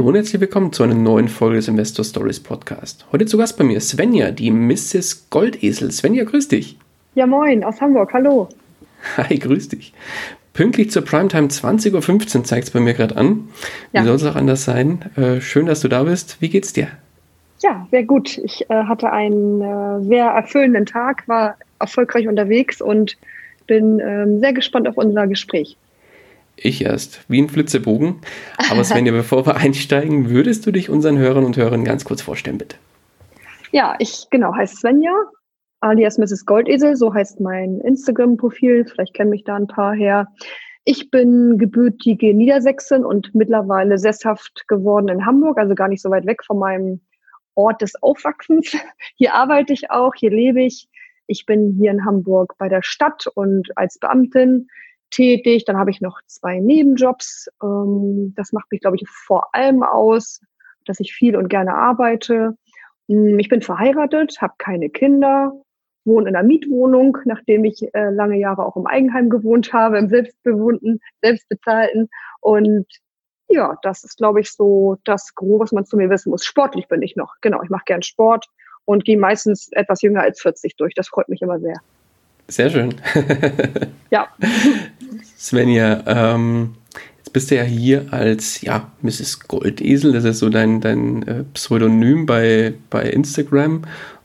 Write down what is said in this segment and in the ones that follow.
Hallo und herzlich willkommen zu einer neuen Folge des Investor Stories Podcast. Heute zu Gast bei mir Svenja, die Mrs. Goldesel. Svenja, grüß dich. Ja, moin, aus Hamburg, hallo. Hi, grüß dich. Pünktlich zur Primetime 20.15 Uhr zeigt es bei mir gerade an. Wie ja. soll es auch anders sein? Äh, schön, dass du da bist. Wie geht's dir? Ja, sehr gut. Ich äh, hatte einen äh, sehr erfüllenden Tag, war erfolgreich unterwegs und bin ähm, sehr gespannt auf unser Gespräch. Ich erst, wie ein Flitzebogen. Aber Svenja, bevor wir einsteigen, würdest du dich unseren Hörern und Hörern ganz kurz vorstellen, bitte? Ja, ich genau heiße Svenja, alias Mrs. Goldesel, so heißt mein Instagram-Profil. Vielleicht kennen mich da ein paar her. Ich bin gebürtige Niedersächsin und mittlerweile sesshaft geworden in Hamburg, also gar nicht so weit weg von meinem Ort des Aufwachsens. Hier arbeite ich auch, hier lebe ich. Ich bin hier in Hamburg bei der Stadt und als Beamtin tätig. Dann habe ich noch zwei Nebenjobs. Ähm, das macht mich, glaube ich, vor allem aus, dass ich viel und gerne arbeite. Hm, ich bin verheiratet, habe keine Kinder, wohne in einer Mietwohnung, nachdem ich äh, lange Jahre auch im Eigenheim gewohnt habe, im selbstbewohnten, selbstbezahlten. Und ja, das ist, glaube ich, so das Grobe, was man zu mir wissen muss. Sportlich bin ich noch. Genau, ich mache gern Sport und gehe meistens etwas jünger als 40 durch. Das freut mich immer sehr. Sehr schön. ja. Svenja, ähm, jetzt bist du ja hier als ja, Mrs. Goldesel, das ist so dein, dein äh, Pseudonym bei, bei Instagram.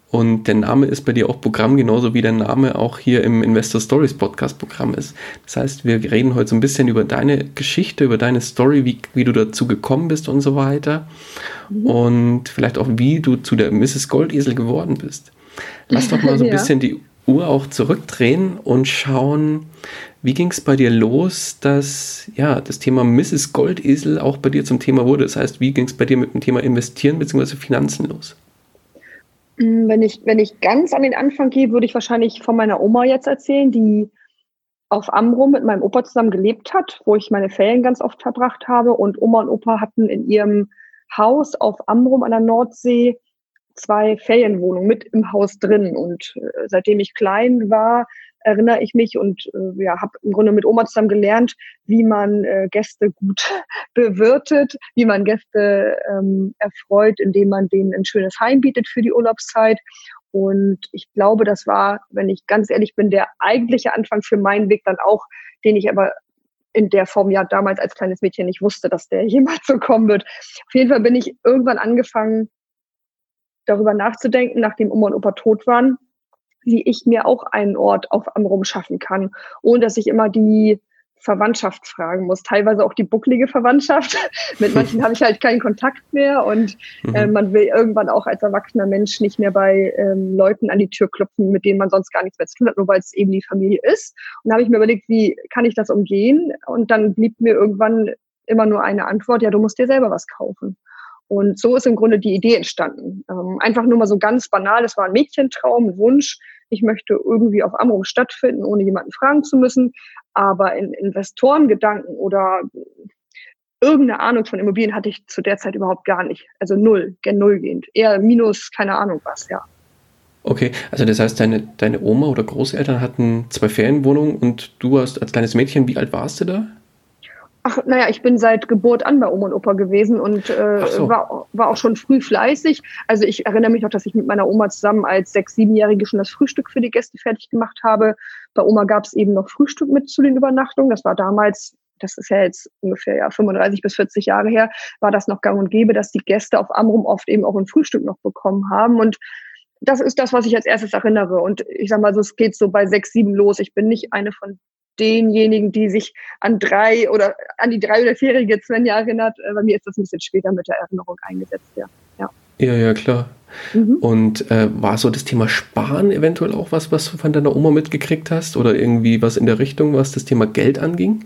Und der Name ist bei dir auch Programm, genauso wie der Name auch hier im Investor Stories Podcast Programm ist. Das heißt, wir reden heute so ein bisschen über deine Geschichte, über deine Story, wie, wie du dazu gekommen bist und so weiter. Mhm. Und vielleicht auch, wie du zu der Mrs. Goldesel geworden bist. Lass doch mal so ein ja. bisschen die Uhr auch zurückdrehen und schauen, wie ging es bei dir los, dass ja, das Thema Mrs. Goldesel auch bei dir zum Thema wurde? Das heißt, wie ging es bei dir mit dem Thema Investieren bzw. Finanzen los? Mm, wenn ich, wenn ich ganz an den Anfang gehe, würde ich wahrscheinlich von meiner Oma jetzt erzählen, die auf Amrum mit meinem Opa zusammen gelebt hat, wo ich meine Ferien ganz oft verbracht habe. Und Oma und Opa hatten in ihrem Haus auf Amrum an der Nordsee zwei Ferienwohnungen mit im Haus drin. Und äh, seitdem ich klein war, erinnere ich mich und äh, ja, habe im Grunde mit Oma zusammen gelernt, wie man äh, Gäste gut bewirtet, wie man Gäste ähm, erfreut, indem man denen ein schönes Heim bietet für die Urlaubszeit. Und ich glaube, das war, wenn ich ganz ehrlich bin, der eigentliche Anfang für meinen Weg dann auch, den ich aber in der Form ja damals als kleines Mädchen nicht wusste, dass der jemals so kommen wird. Auf jeden Fall bin ich irgendwann angefangen, darüber nachzudenken, nachdem Oma und Opa tot waren, wie ich mir auch einen Ort auf Amrum schaffen kann, ohne dass ich immer die Verwandtschaft fragen muss, teilweise auch die bucklige Verwandtschaft. Mit manchen habe ich halt keinen Kontakt mehr und mhm. äh, man will irgendwann auch als erwachsener Mensch nicht mehr bei ähm, Leuten an die Tür klopfen, mit denen man sonst gar nichts mehr zu tun hat, nur weil es eben die Familie ist. Und da habe ich mir überlegt, wie kann ich das umgehen? Und dann blieb mir irgendwann immer nur eine Antwort, ja, du musst dir selber was kaufen. Und so ist im Grunde die Idee entstanden. Ähm, einfach nur mal so ganz banal, es war ein Mädchentraum, ein Wunsch. Ich möchte irgendwie auf Amrum stattfinden, ohne jemanden fragen zu müssen. Aber in Investorengedanken oder irgendeine Ahnung von Immobilien hatte ich zu der Zeit überhaupt gar nicht. Also null, gen null gehend. Eher minus, keine Ahnung was, ja. Okay, also das heißt, deine, deine Oma oder Großeltern hatten zwei Ferienwohnungen und du hast als kleines Mädchen, wie alt warst du da? Ach, naja, ich bin seit Geburt an bei Oma und Opa gewesen und äh, so. war, war auch schon früh fleißig. Also ich erinnere mich noch, dass ich mit meiner Oma zusammen als sechs-, siebenjährige schon das Frühstück für die Gäste fertig gemacht habe. Bei Oma gab es eben noch Frühstück mit zu den Übernachtungen. Das war damals, das ist ja jetzt ungefähr ja 35 bis 40 Jahre her, war das noch gang und gäbe, dass die Gäste auf Amrum oft eben auch ein Frühstück noch bekommen haben. Und das ist das, was ich als erstes erinnere. Und ich sag mal so, es geht so bei sechs, sieben los. Ich bin nicht eine von denjenigen, die sich an drei oder an die drei- oder vierjährige Svenja erinnert. Äh, bei mir ist das ein bisschen später mit der Erinnerung eingesetzt, ja. Ja, ja, ja klar. Mhm. Und äh, war so das Thema Sparen eventuell auch was, was du von deiner Oma mitgekriegt hast? Oder irgendwie was in der Richtung, was das Thema Geld anging?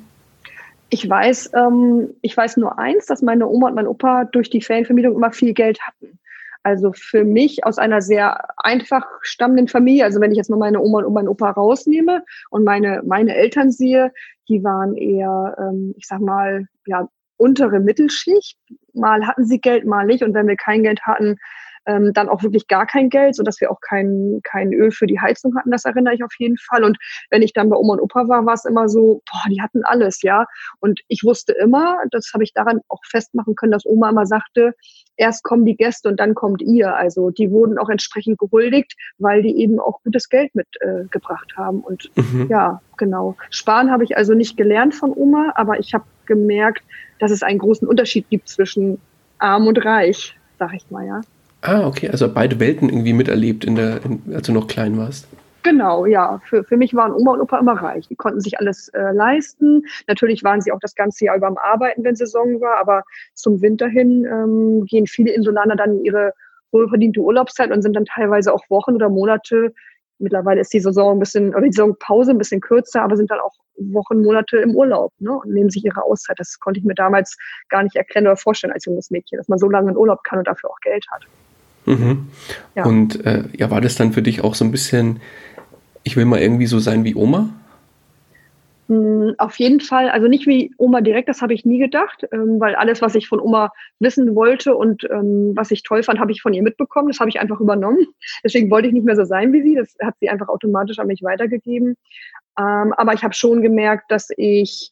Ich weiß, ähm, ich weiß nur eins, dass meine Oma und mein Opa durch die Ferienvermietung immer viel Geld hatten. Also für mich aus einer sehr einfach stammenden Familie, also wenn ich jetzt mal meine Oma und meinen Opa rausnehme und meine, meine Eltern sehe, die waren eher, ähm, ich sag mal, ja, untere Mittelschicht. Mal hatten sie Geld, mal nicht. Und wenn wir kein Geld hatten, ähm, dann auch wirklich gar kein Geld, sodass wir auch kein, kein Öl für die Heizung hatten. Das erinnere ich auf jeden Fall. Und wenn ich dann bei Oma und Opa war, war es immer so, boah, die hatten alles, ja. Und ich wusste immer, das habe ich daran auch festmachen können, dass Oma immer sagte, erst kommen die Gäste und dann kommt ihr. Also die wurden auch entsprechend gehuldigt, weil die eben auch gutes Geld mitgebracht äh, haben. Und mhm. ja, genau. Sparen habe ich also nicht gelernt von Oma, aber ich habe gemerkt, dass es einen großen Unterschied gibt zwischen arm und reich, sag ich mal, ja. Ah, okay, also beide Welten irgendwie miterlebt, in der, in, als du noch klein warst. Genau, ja. Für, für mich waren Oma und Opa immer reich. Die konnten sich alles äh, leisten. Natürlich waren sie auch das ganze Jahr über am Arbeiten, wenn Saison war, aber zum Winter hin ähm, gehen viele Insulaner dann in ihre wohlverdiente Urlaubszeit und sind dann teilweise auch Wochen oder Monate. Mittlerweile ist die Saison ein bisschen, oder die Saisonpause ein bisschen kürzer, aber sind dann auch Wochen, Monate im Urlaub ne, und nehmen sich ihre Auszeit. Das konnte ich mir damals gar nicht erkennen oder vorstellen als junges Mädchen, dass man so lange in Urlaub kann und dafür auch Geld hat. Mhm. Ja. Und äh, ja, war das dann für dich auch so ein bisschen, ich will mal irgendwie so sein wie Oma? Hm, auf jeden Fall, also nicht wie Oma direkt, das habe ich nie gedacht, ähm, weil alles, was ich von Oma wissen wollte und ähm, was ich toll fand, habe ich von ihr mitbekommen. Das habe ich einfach übernommen. Deswegen wollte ich nicht mehr so sein wie sie. Das hat sie einfach automatisch an mich weitergegeben. Ähm, aber ich habe schon gemerkt, dass ich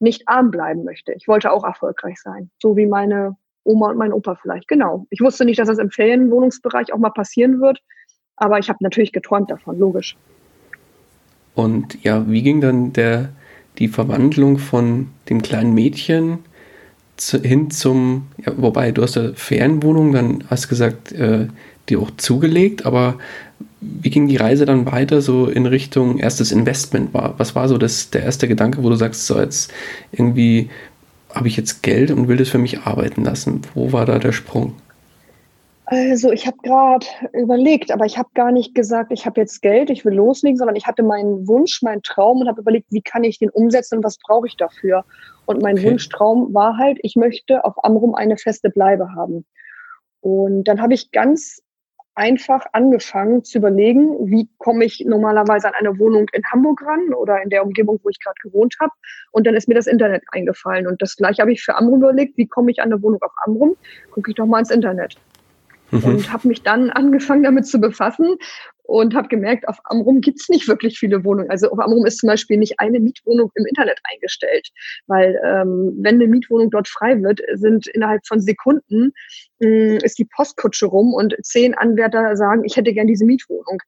nicht arm bleiben möchte. Ich wollte auch erfolgreich sein, so wie meine Oma und mein Opa vielleicht. Genau. Ich wusste nicht, dass das im Ferienwohnungsbereich auch mal passieren wird, aber ich habe natürlich geträumt davon, logisch. Und ja, wie ging dann der, die Verwandlung von dem kleinen Mädchen zu, hin zum, ja, wobei du hast eine Ferienwohnung, dann hast gesagt, äh, die auch zugelegt, aber wie ging die Reise dann weiter so in Richtung erstes Investment? War, was war so das, der erste Gedanke, wo du sagst, so jetzt irgendwie habe ich jetzt Geld und will das für mich arbeiten lassen? Wo war da der Sprung? Also ich habe gerade überlegt, aber ich habe gar nicht gesagt, ich habe jetzt Geld, ich will loslegen, sondern ich hatte meinen Wunsch, meinen Traum und habe überlegt, wie kann ich den umsetzen und was brauche ich dafür. Und mein okay. Wunschtraum war halt, ich möchte auf Amrum eine feste Bleibe haben. Und dann habe ich ganz einfach angefangen zu überlegen, wie komme ich normalerweise an eine Wohnung in Hamburg ran oder in der Umgebung, wo ich gerade gewohnt habe. Und dann ist mir das Internet eingefallen. Und das gleiche habe ich für Amrum überlegt, wie komme ich an eine Wohnung auf Amrum? Gucke ich doch mal ins Internet. Mhm. Und habe mich dann angefangen damit zu befassen und habe gemerkt, auf Amrum gibt's nicht wirklich viele Wohnungen. Also auf Amrum ist zum Beispiel nicht eine Mietwohnung im Internet eingestellt, weil ähm, wenn eine Mietwohnung dort frei wird, sind innerhalb von Sekunden äh, ist die Postkutsche rum und zehn Anwärter sagen, ich hätte gern diese Mietwohnung.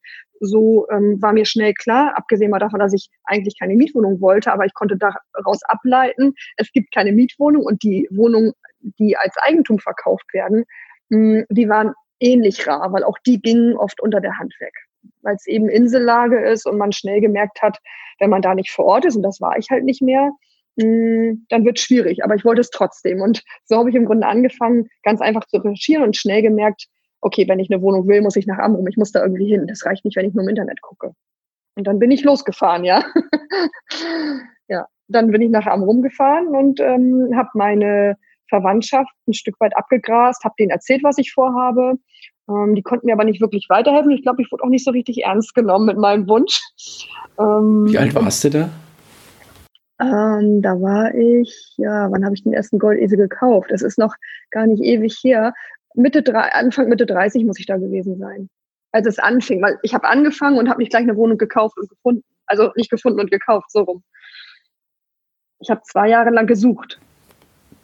So ähm, war mir schnell klar, abgesehen mal davon, dass ich eigentlich keine Mietwohnung wollte, aber ich konnte daraus ableiten, es gibt keine Mietwohnung und die Wohnungen, die als Eigentum verkauft werden, mh, die waren ähnlich rar, weil auch die gingen oft unter der Hand weg weil es eben Insellage ist und man schnell gemerkt hat, wenn man da nicht vor Ort ist, und das war ich halt nicht mehr, mm, dann wird es schwierig. Aber ich wollte es trotzdem. Und so habe ich im Grunde angefangen, ganz einfach zu recherchieren und schnell gemerkt, okay, wenn ich eine Wohnung will, muss ich nach Amrum. Ich muss da irgendwie hin. Das reicht nicht, wenn ich nur im Internet gucke. Und dann bin ich losgefahren, ja. ja, dann bin ich nach Amrum gefahren und ähm, habe meine Verwandtschaft ein Stück weit abgegrast, habe denen erzählt, was ich vorhabe ähm, die konnten mir aber nicht wirklich weiterhelfen. Ich glaube, ich wurde auch nicht so richtig ernst genommen mit meinem Wunsch. Ähm, Wie alt warst du da? Ähm, da war ich, ja, wann habe ich den ersten Goldesel gekauft? Das ist noch gar nicht ewig her. Mitte drei, Anfang Mitte 30 muss ich da gewesen sein. Als es anfing, weil ich habe angefangen und habe nicht gleich eine Wohnung gekauft und gefunden. Also nicht gefunden und gekauft, so rum. Ich habe zwei Jahre lang gesucht.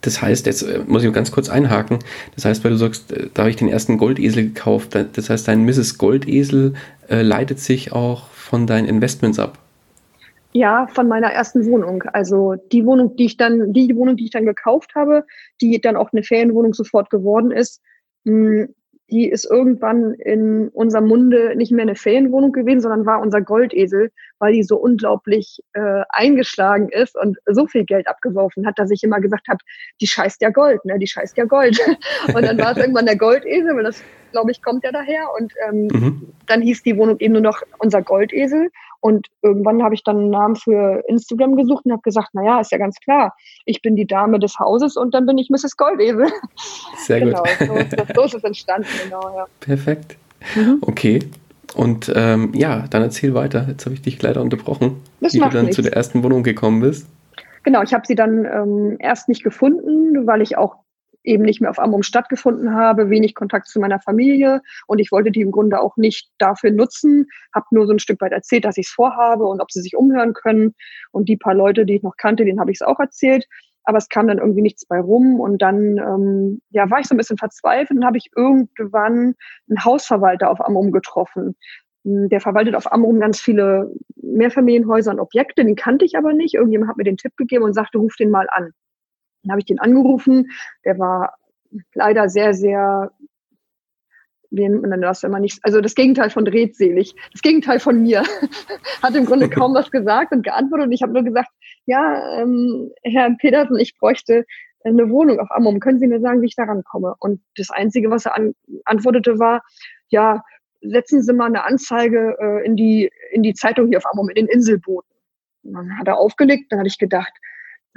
Das heißt, jetzt äh, muss ich ganz kurz einhaken. Das heißt, weil du sagst, äh, da habe ich den ersten Goldesel gekauft. Das heißt, dein Mrs. Goldesel äh, leitet sich auch von deinen Investments ab. Ja, von meiner ersten Wohnung. Also die Wohnung, die ich dann, die Wohnung, die ich dann gekauft habe, die dann auch eine Ferienwohnung sofort geworden ist, hm, die ist irgendwann in unserem Munde nicht mehr eine Ferienwohnung gewesen, sondern war unser Goldesel, weil die so unglaublich äh, eingeschlagen ist und so viel Geld abgeworfen hat, dass ich immer gesagt habe, die scheißt ja Gold, ne? Die scheißt ja Gold. und dann war es irgendwann der Goldesel, weil das, glaube ich, kommt ja daher. Und ähm, mhm. dann hieß die Wohnung eben nur noch unser Goldesel. Und irgendwann habe ich dann einen Namen für Instagram gesucht und habe gesagt, naja, ist ja ganz klar, ich bin die Dame des Hauses und dann bin ich Mrs. Goldesel. Sehr genau, gut. So ist, das, so ist es entstanden, genau, ja. Perfekt. Mhm. Okay. Und ähm, ja, dann erzähl weiter. Jetzt habe ich dich leider unterbrochen, das wie du dann nichts. zu der ersten Wohnung gekommen bist. Genau, ich habe sie dann ähm, erst nicht gefunden, weil ich auch eben nicht mehr auf Amrum stattgefunden habe, wenig Kontakt zu meiner Familie und ich wollte die im Grunde auch nicht dafür nutzen, habe nur so ein Stück weit erzählt, dass ich es vorhabe und ob sie sich umhören können und die paar Leute, die ich noch kannte, denen habe ich es auch erzählt, aber es kam dann irgendwie nichts bei rum und dann ähm, ja war ich so ein bisschen verzweifelt und habe ich irgendwann einen Hausverwalter auf Amrum getroffen. Hm, der verwaltet auf Amrum ganz viele Mehrfamilienhäuser und Objekte, den kannte ich aber nicht. Irgendjemand hat mir den Tipp gegeben und sagte, ruf den mal an. Dann habe ich den angerufen. Der war leider sehr, sehr, wie nennt man das, wenn man nicht, also das Gegenteil von redselig, das Gegenteil von mir. Hat im Grunde kaum was gesagt und geantwortet. Und ich habe nur gesagt, ja, ähm, Herr Petersen, ich bräuchte eine Wohnung auf Amrum. Können Sie mir sagen, wie ich da rankomme? Und das Einzige, was er an, antwortete, war, ja, setzen Sie mal eine Anzeige äh, in, die, in die Zeitung hier auf Amrum, in den Inselbooten. Und dann hat er aufgelegt, dann hatte ich gedacht,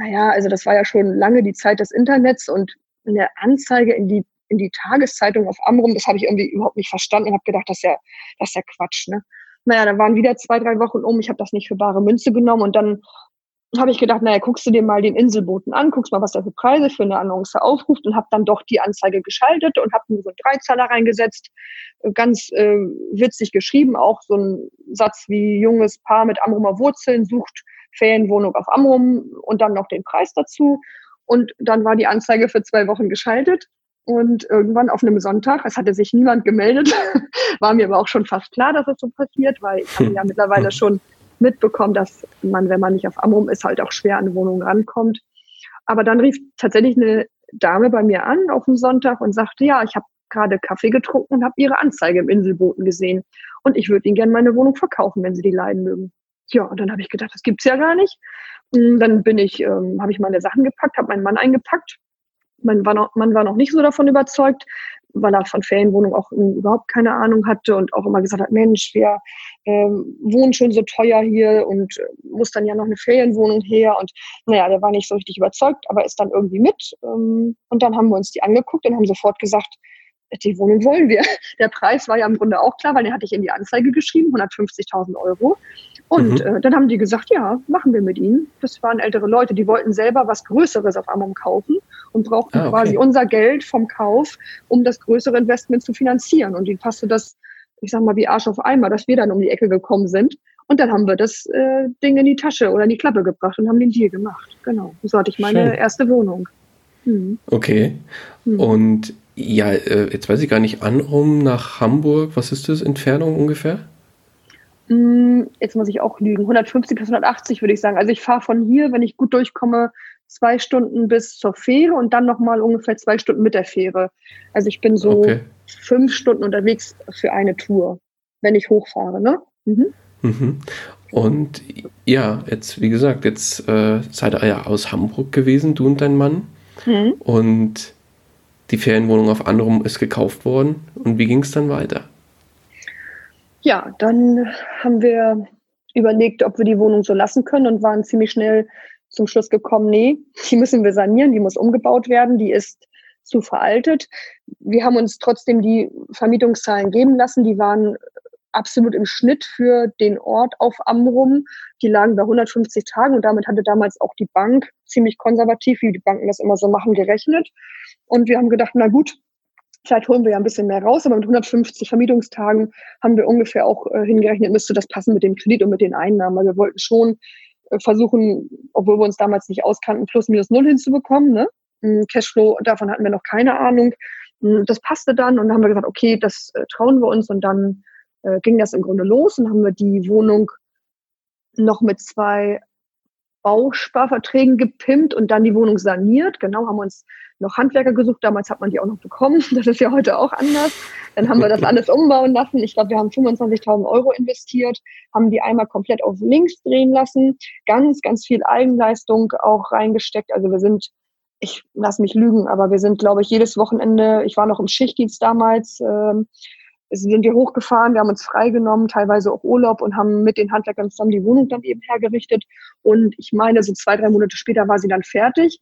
naja, also das war ja schon lange die Zeit des Internets und eine Anzeige in die, in die Tageszeitung auf Amrum, das habe ich irgendwie überhaupt nicht verstanden und habe gedacht, das ist ja, das ist ja Quatsch, ne? Naja, da waren wieder zwei, drei Wochen um, ich habe das nicht für bare Münze genommen und dann habe ich gedacht, naja, guckst du dir mal den Inselboten an, guckst mal, was der für Preise für eine Annonce aufruft und habe dann doch die Anzeige geschaltet und habe nur so einen Dreizeiler reingesetzt, ganz äh, witzig geschrieben, auch so ein Satz wie junges Paar mit Amrumer Wurzeln sucht Ferienwohnung auf Amrum und dann noch den Preis dazu. Und dann war die Anzeige für zwei Wochen geschaltet. Und irgendwann auf einem Sonntag, es hatte sich niemand gemeldet, war mir aber auch schon fast klar, dass das so passiert, weil ich habe ja mittlerweile schon mitbekommen, dass man, wenn man nicht auf Amrum ist, halt auch schwer an eine Wohnung rankommt. Aber dann rief tatsächlich eine Dame bei mir an auf dem Sonntag und sagte, ja, ich habe gerade Kaffee getrunken und habe ihre Anzeige im Inselboten gesehen. Und ich würde Ihnen gerne meine Wohnung verkaufen, wenn Sie die leiden mögen. Ja, und dann habe ich gedacht, das gibt's ja gar nicht. Und dann bin ich, ähm, habe ich meine Sachen gepackt, habe meinen Mann eingepackt. Mein Mann war noch nicht so davon überzeugt, weil er von Ferienwohnung auch überhaupt keine Ahnung hatte und auch immer gesagt hat, Mensch, wir ähm, wohnen schon so teuer hier und äh, muss dann ja noch eine Ferienwohnung her. Und naja, der war nicht so richtig überzeugt, aber ist dann irgendwie mit. Ähm, und dann haben wir uns die angeguckt und haben sofort gesagt, die Wohnung wollen wir. Der Preis war ja im Grunde auch klar, weil den hatte ich in die Anzeige geschrieben, 150.000 Euro. Und mhm. äh, dann haben die gesagt, ja, machen wir mit ihnen. Das waren ältere Leute, die wollten selber was Größeres auf Amrum kaufen und brauchten ah, okay. quasi unser Geld vom Kauf, um das größere Investment zu finanzieren. Und ihnen passte das, ich sag mal, wie Arsch auf Eimer, dass wir dann um die Ecke gekommen sind. Und dann haben wir das äh, Ding in die Tasche oder in die Klappe gebracht und haben den Deal gemacht. Genau. So hatte ich meine Schön. erste Wohnung. Mhm. Okay. Mhm. Und ja, äh, jetzt weiß ich gar nicht, Anrum nach Hamburg, was ist das, Entfernung ungefähr? Hm, jetzt muss ich auch lügen. 150 bis 180 würde ich sagen. Also ich fahre von hier, wenn ich gut durchkomme, zwei Stunden bis zur Fähre und dann nochmal ungefähr zwei Stunden mit der Fähre. Also ich bin so okay. fünf Stunden unterwegs für eine Tour, wenn ich hochfahre, ne? Mhm. Mhm. Und ja, jetzt, wie gesagt, jetzt äh, seid ihr ja aus Hamburg gewesen, du und dein Mann. Mhm. Und die Ferienwohnung auf Andrum ist gekauft worden. Und wie ging es dann weiter? Ja, dann haben wir überlegt, ob wir die Wohnung so lassen können und waren ziemlich schnell zum Schluss gekommen, nee, die müssen wir sanieren, die muss umgebaut werden, die ist zu veraltet. Wir haben uns trotzdem die Vermietungszahlen geben lassen, die waren absolut im Schnitt für den Ort auf Amrum. Die lagen bei 150 Tagen und damit hatte damals auch die Bank ziemlich konservativ, wie die Banken das immer so machen, gerechnet. Und wir haben gedacht, na gut, Vielleicht holen wir ja ein bisschen mehr raus, aber mit 150 Vermietungstagen haben wir ungefähr auch äh, hingerechnet, müsste das passen mit dem Kredit und mit den Einnahmen. Weil wir wollten schon äh, versuchen, obwohl wir uns damals nicht auskannten, plus minus null hinzubekommen. Ne? Mm, Cashflow, davon hatten wir noch keine Ahnung. Mm, das passte dann und dann haben wir gesagt, okay, das äh, trauen wir uns und dann äh, ging das im Grunde los und haben wir die Wohnung noch mit zwei Bausparverträgen gepimpt und dann die Wohnung saniert. Genau, haben uns noch Handwerker gesucht. Damals hat man die auch noch bekommen. Das ist ja heute auch anders. Dann haben wir das alles umbauen lassen. Ich glaube, wir haben 25.000 Euro investiert, haben die einmal komplett auf links drehen lassen. Ganz, ganz viel Eigenleistung auch reingesteckt. Also wir sind, ich lass mich lügen, aber wir sind, glaube ich, jedes Wochenende, ich war noch im Schichtdienst damals, ähm, sind wir hochgefahren, wir haben uns freigenommen, teilweise auch Urlaub und haben mit den Handwerkern zusammen die Wohnung dann eben hergerichtet. Und ich meine, so zwei, drei Monate später war sie dann fertig.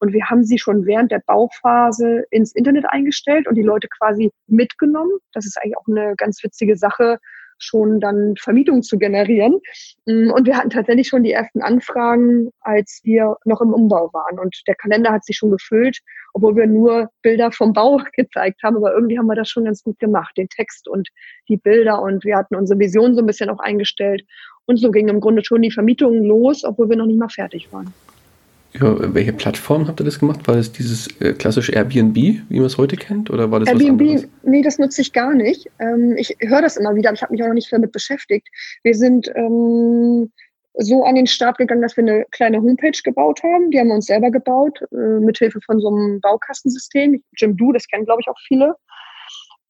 Und wir haben sie schon während der Bauphase ins Internet eingestellt und die Leute quasi mitgenommen. Das ist eigentlich auch eine ganz witzige Sache, schon dann Vermietung zu generieren. Mm, und wir hatten tatsächlich schon die ersten Anfragen, als wir noch im Umbau waren. Und der Kalender hat sich schon gefüllt, obwohl wir nur Bilder vom Bau gezeigt haben. Aber irgendwie haben wir das schon ganz gut gemacht, den Text und die Bilder. Und wir hatten unsere Vision so ein bisschen auch eingestellt. Und so ging im Grunde schon die Vermietung los, obwohl wir noch nicht mal fertig waren. Über welche Plattform habt ihr das gemacht? War das dieses äh, klassische Airbnb, wie man es heute kennt? Oder war das Airbnb, was anderes? nee, das nutze ich gar nicht. Ähm, ich höre das immer wieder, aber ich habe mich auch noch nicht damit beschäftigt. Wir sind ähm, so an den Start gegangen, dass wir eine kleine Homepage gebaut haben. Die haben wir uns selber gebaut, äh, mithilfe von so einem Baukastensystem. Jimdo, das kennen, glaube ich, auch viele.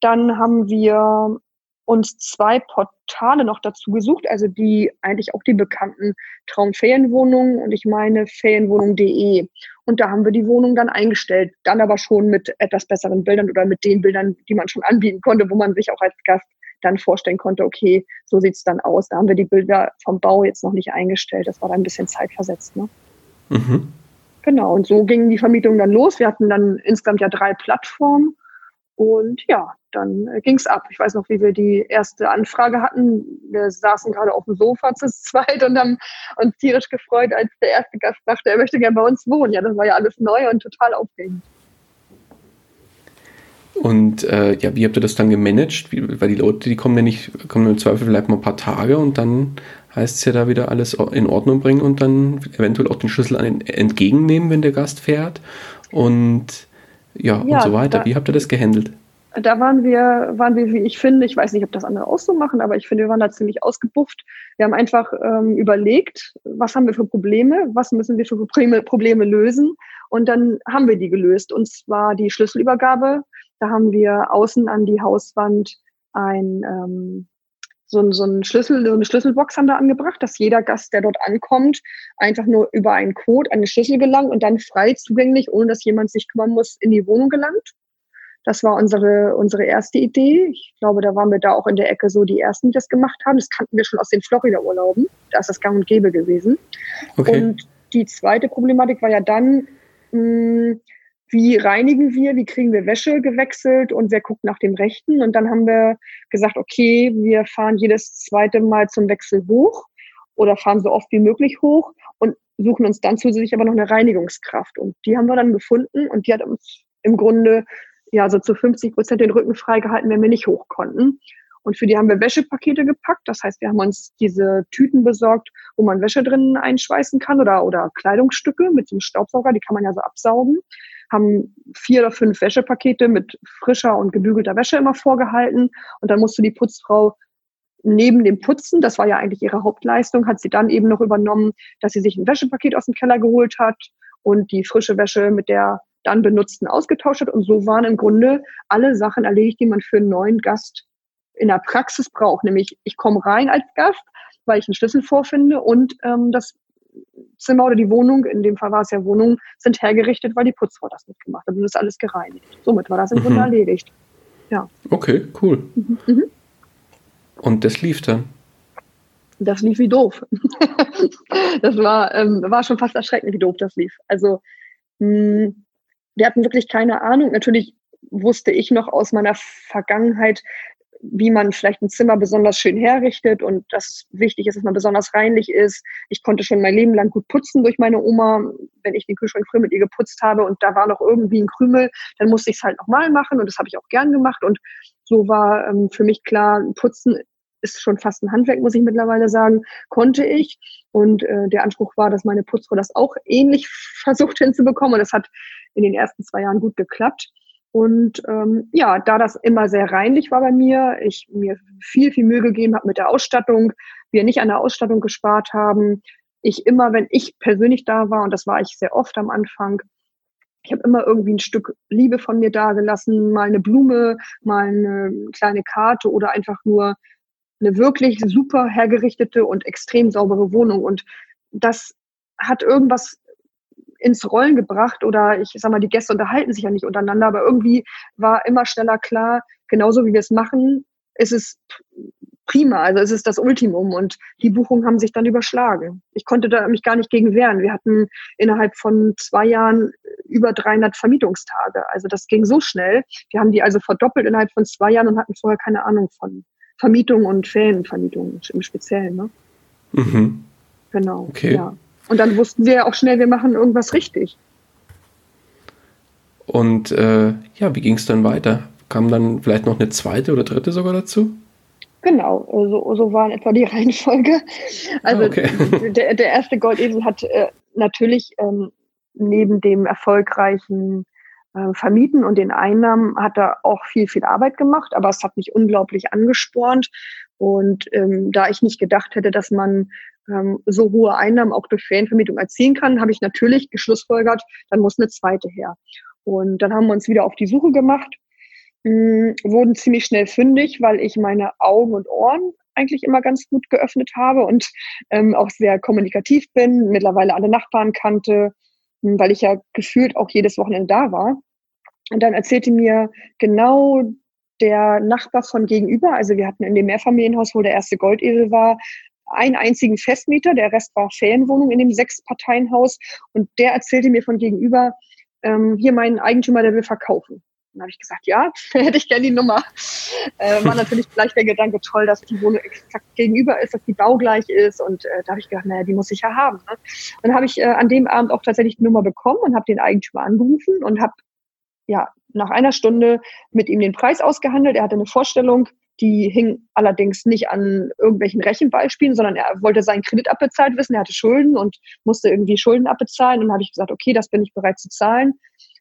Dann haben wir uns zwei Portale noch dazu gesucht, also die eigentlich auch die bekannten Traumferienwohnungen und ich meine Ferienwohnung.de. Und da haben wir die Wohnung dann eingestellt, dann aber schon mit etwas besseren Bildern oder mit den Bildern, die man schon anbieten konnte, wo man sich auch als Gast dann vorstellen konnte, okay, so sieht's dann aus. Da haben wir die Bilder vom Bau jetzt noch nicht eingestellt. Das war dann ein bisschen zeitversetzt. Ne? Mhm. Genau, und so gingen die Vermietungen dann los. Wir hatten dann insgesamt ja drei Plattformen und ja, dann äh, ging es ab. Ich weiß noch, wie wir die erste Anfrage hatten. Wir saßen gerade auf dem Sofa zu zweit und haben uns tierisch gefreut, als der erste Gast sagte, er möchte gerne bei uns wohnen. Ja, das war ja alles neu und total aufregend. Und äh, ja, wie habt ihr das dann gemanagt? Wie, weil die Leute, die kommen ja nicht, kommen im Zweifel vielleicht mal ein paar Tage und dann heißt es ja da wieder alles in Ordnung bringen und dann eventuell auch den Schlüssel an, entgegennehmen, wenn der Gast fährt. Und ja, ja und so weiter. Da, wie habt ihr das gehandelt? Da waren wir, waren wir, wie ich finde, ich weiß nicht, ob das andere auch so machen, aber ich finde, wir waren da ziemlich ausgebufft. Wir haben einfach ähm, überlegt, was haben wir für Probleme, was müssen wir für Probleme, Probleme lösen und dann haben wir die gelöst. Und zwar die Schlüsselübergabe. Da haben wir außen an die Hauswand ein ähm, so, ein, so ein Schlüssel, so eine Schlüsselbox haben wir angebracht, dass jeder Gast, der dort ankommt, einfach nur über einen Code an den Schlüssel gelangt und dann frei zugänglich, ohne dass jemand sich kümmern muss, in die Wohnung gelangt. Das war unsere, unsere erste Idee. Ich glaube, da waren wir da auch in der Ecke so die Ersten, die das gemacht haben. Das kannten wir schon aus den Florida-Urlauben. Da ist das gang und gäbe gewesen. Okay. Und die zweite Problematik war ja dann, mh, hm, wie reinigen wir, wie kriegen wir Wäsche gewechselt und wer guckt nach dem Rechten. Und dann haben wir gesagt, okay, wir fahren jedes zweite Mal zum Wechsel hoch oder fahren so oft wie möglich hoch und suchen uns dann zusätzlich aber noch eine Reinigungskraft. Und die haben wir dann gefunden und die hat uns im Grunde ja so zu 50 Prozent den Rücken freigehalten, wenn wir nicht hoch konnten. Und für die haben wir Wäschepakete gepackt. Das heißt, wir haben uns diese Tüten besorgt, wo man Wäsche drinnen einschweißen kann oder, oder Kleidungsstücke mit dem Staubsauger, die kann man ja so absaugen. Haben vier oder fünf Wäschepakete mit frischer und gebügelter Wäsche immer vorgehalten. Und dann musste die Putzfrau neben dem Putzen, das war ja eigentlich ihre Hauptleistung, hat sie dann eben noch übernommen, dass sie sich ein Wäschepaket aus dem Keller geholt hat und die frische Wäsche mit der dann benutzten ausgetauscht hat. Und so waren im Grunde alle Sachen erledigt, die man für einen neuen Gast in der Praxis braucht. Nämlich, ich komme rein als Gast, weil ich einen Schlüssel vorfinde und ähm, das Zimmer oder die Wohnung, in dem Fall war es ja Wohnung, sind hergerichtet, weil die Putzfrau das mitgemacht hat und das alles gereinigt. Somit war das im mhm. Grunde erledigt. Ja. Okay, cool. Mhm. Mhm. Und das lief dann? Das lief wie doof. das war, ähm, war schon fast erschreckend, wie doof das lief. Also mh, hm, wir hatten wirklich keine Ahnung. Natürlich wusste ich noch aus meiner Vergangenheit, wie man vielleicht ein Zimmer besonders schön herrichtet und dass wichtig ist, dass man besonders reinlich ist. Ich konnte schon mein Leben lang gut putzen durch meine Oma, wenn ich den Kühlschrank früh mit ihr geputzt habe und da war noch irgendwie ein Krümel, dann musste ich es halt nochmal machen und das habe ich auch gern gemacht und so war ähm, für mich klar, Putzen ist schon fast ein Handwerk, muss ich mittlerweile sagen, konnte ich. Und äh, der Anspruch war, dass meine Putzfrau das auch ähnlich versucht hinzubekommen. Und das hat in den ersten zwei Jahren gut geklappt. Und ähm, ja, da das immer sehr reinlich war bei mir, ich mir viel, viel Mühe gegeben habe mit der Ausstattung, wir nicht an der Ausstattung gespart haben, ich immer, wenn ich persönlich da war, und das war ich sehr oft am Anfang, ich habe immer irgendwie ein Stück Liebe von mir dagelassen, mal eine Blume, mal eine kleine Karte oder einfach nur eine wirklich super hergerichtete und extrem saubere Wohnung. Und das hat irgendwas ins Rollen gebracht oder ich sag mal, die Gäste unterhalten sich ja nicht untereinander, aber irgendwie war immer schneller klar, genauso wie wir es machen, ist es prima, also es ist das Ultimum und die Buchungen haben sich dann überschlagen. Ich konnte da mich gar nicht gegen wehren. Wir hatten innerhalb von zwei Jahren über 300 Vermietungstage. Also das ging so schnell. Wir haben die also verdoppelt innerhalb von zwei Jahren und hatten vorher keine Ahnung von Vermietung und Ferienvermietung im Speziellen. Ne? Mhm. Genau. Okay. Ja. Und dann wussten wir auch schnell, wir machen irgendwas richtig. Und äh, ja, wie ging es dann weiter? Kam dann vielleicht noch eine zweite oder dritte sogar dazu? Genau, so, so war in etwa die Reihenfolge. Also ah, okay. der, der erste Goldesel hat äh, natürlich ähm, neben dem erfolgreichen äh, Vermieten und den Einnahmen hat er auch viel, viel Arbeit gemacht, aber es hat mich unglaublich angespornt. Und ähm, da ich nicht gedacht hätte, dass man ähm, so hohe Einnahmen auch durch Ferienvermietung erzielen kann, habe ich natürlich geschlussfolgert, dann muss eine zweite her. Und dann haben wir uns wieder auf die Suche gemacht mh, mm, wurden ziemlich schnell fündig, weil ich meine Augen und Ohren eigentlich immer ganz gut geöffnet habe und ähm, auch sehr kommunikativ bin, mittlerweile alle Nachbarn kannte, mh, hm, weil ich ja gefühlt auch jedes Wochenende da war. Und dann erzählte mir genau der Nachbar von gegenüber, also wir hatten in dem Mehrfamilienhaus, wo der erste Goldesel war, einen einzigen Festmieter, der Rest war Ferienwohnung in dem Sechsparteienhaus und der erzählte mir von gegenüber, ähm, hier mein Eigentümer, der will verkaufen. Dann habe ich gesagt, ja, hätte ich gerne die Nummer. Äh, war natürlich gleich der Gedanke, toll, dass die Wohnung exakt gegenüber ist, dass die baugleich ist. Und äh, da habe ich gedacht, naja, die muss ich ja haben. Ne? Dann habe ich äh, an dem Abend auch tatsächlich die Nummer bekommen und habe den Eigentümer angerufen und habe ja nach einer Stunde mit ihm den Preis ausgehandelt. Er hatte eine Vorstellung, die hing allerdings nicht an irgendwelchen Rechenbeispielen, sondern er wollte seinen Kredit abbezahlt wissen. Er hatte Schulden und musste irgendwie Schulden abbezahlen. Und dann habe ich gesagt, okay, das bin ich bereit zu zahlen.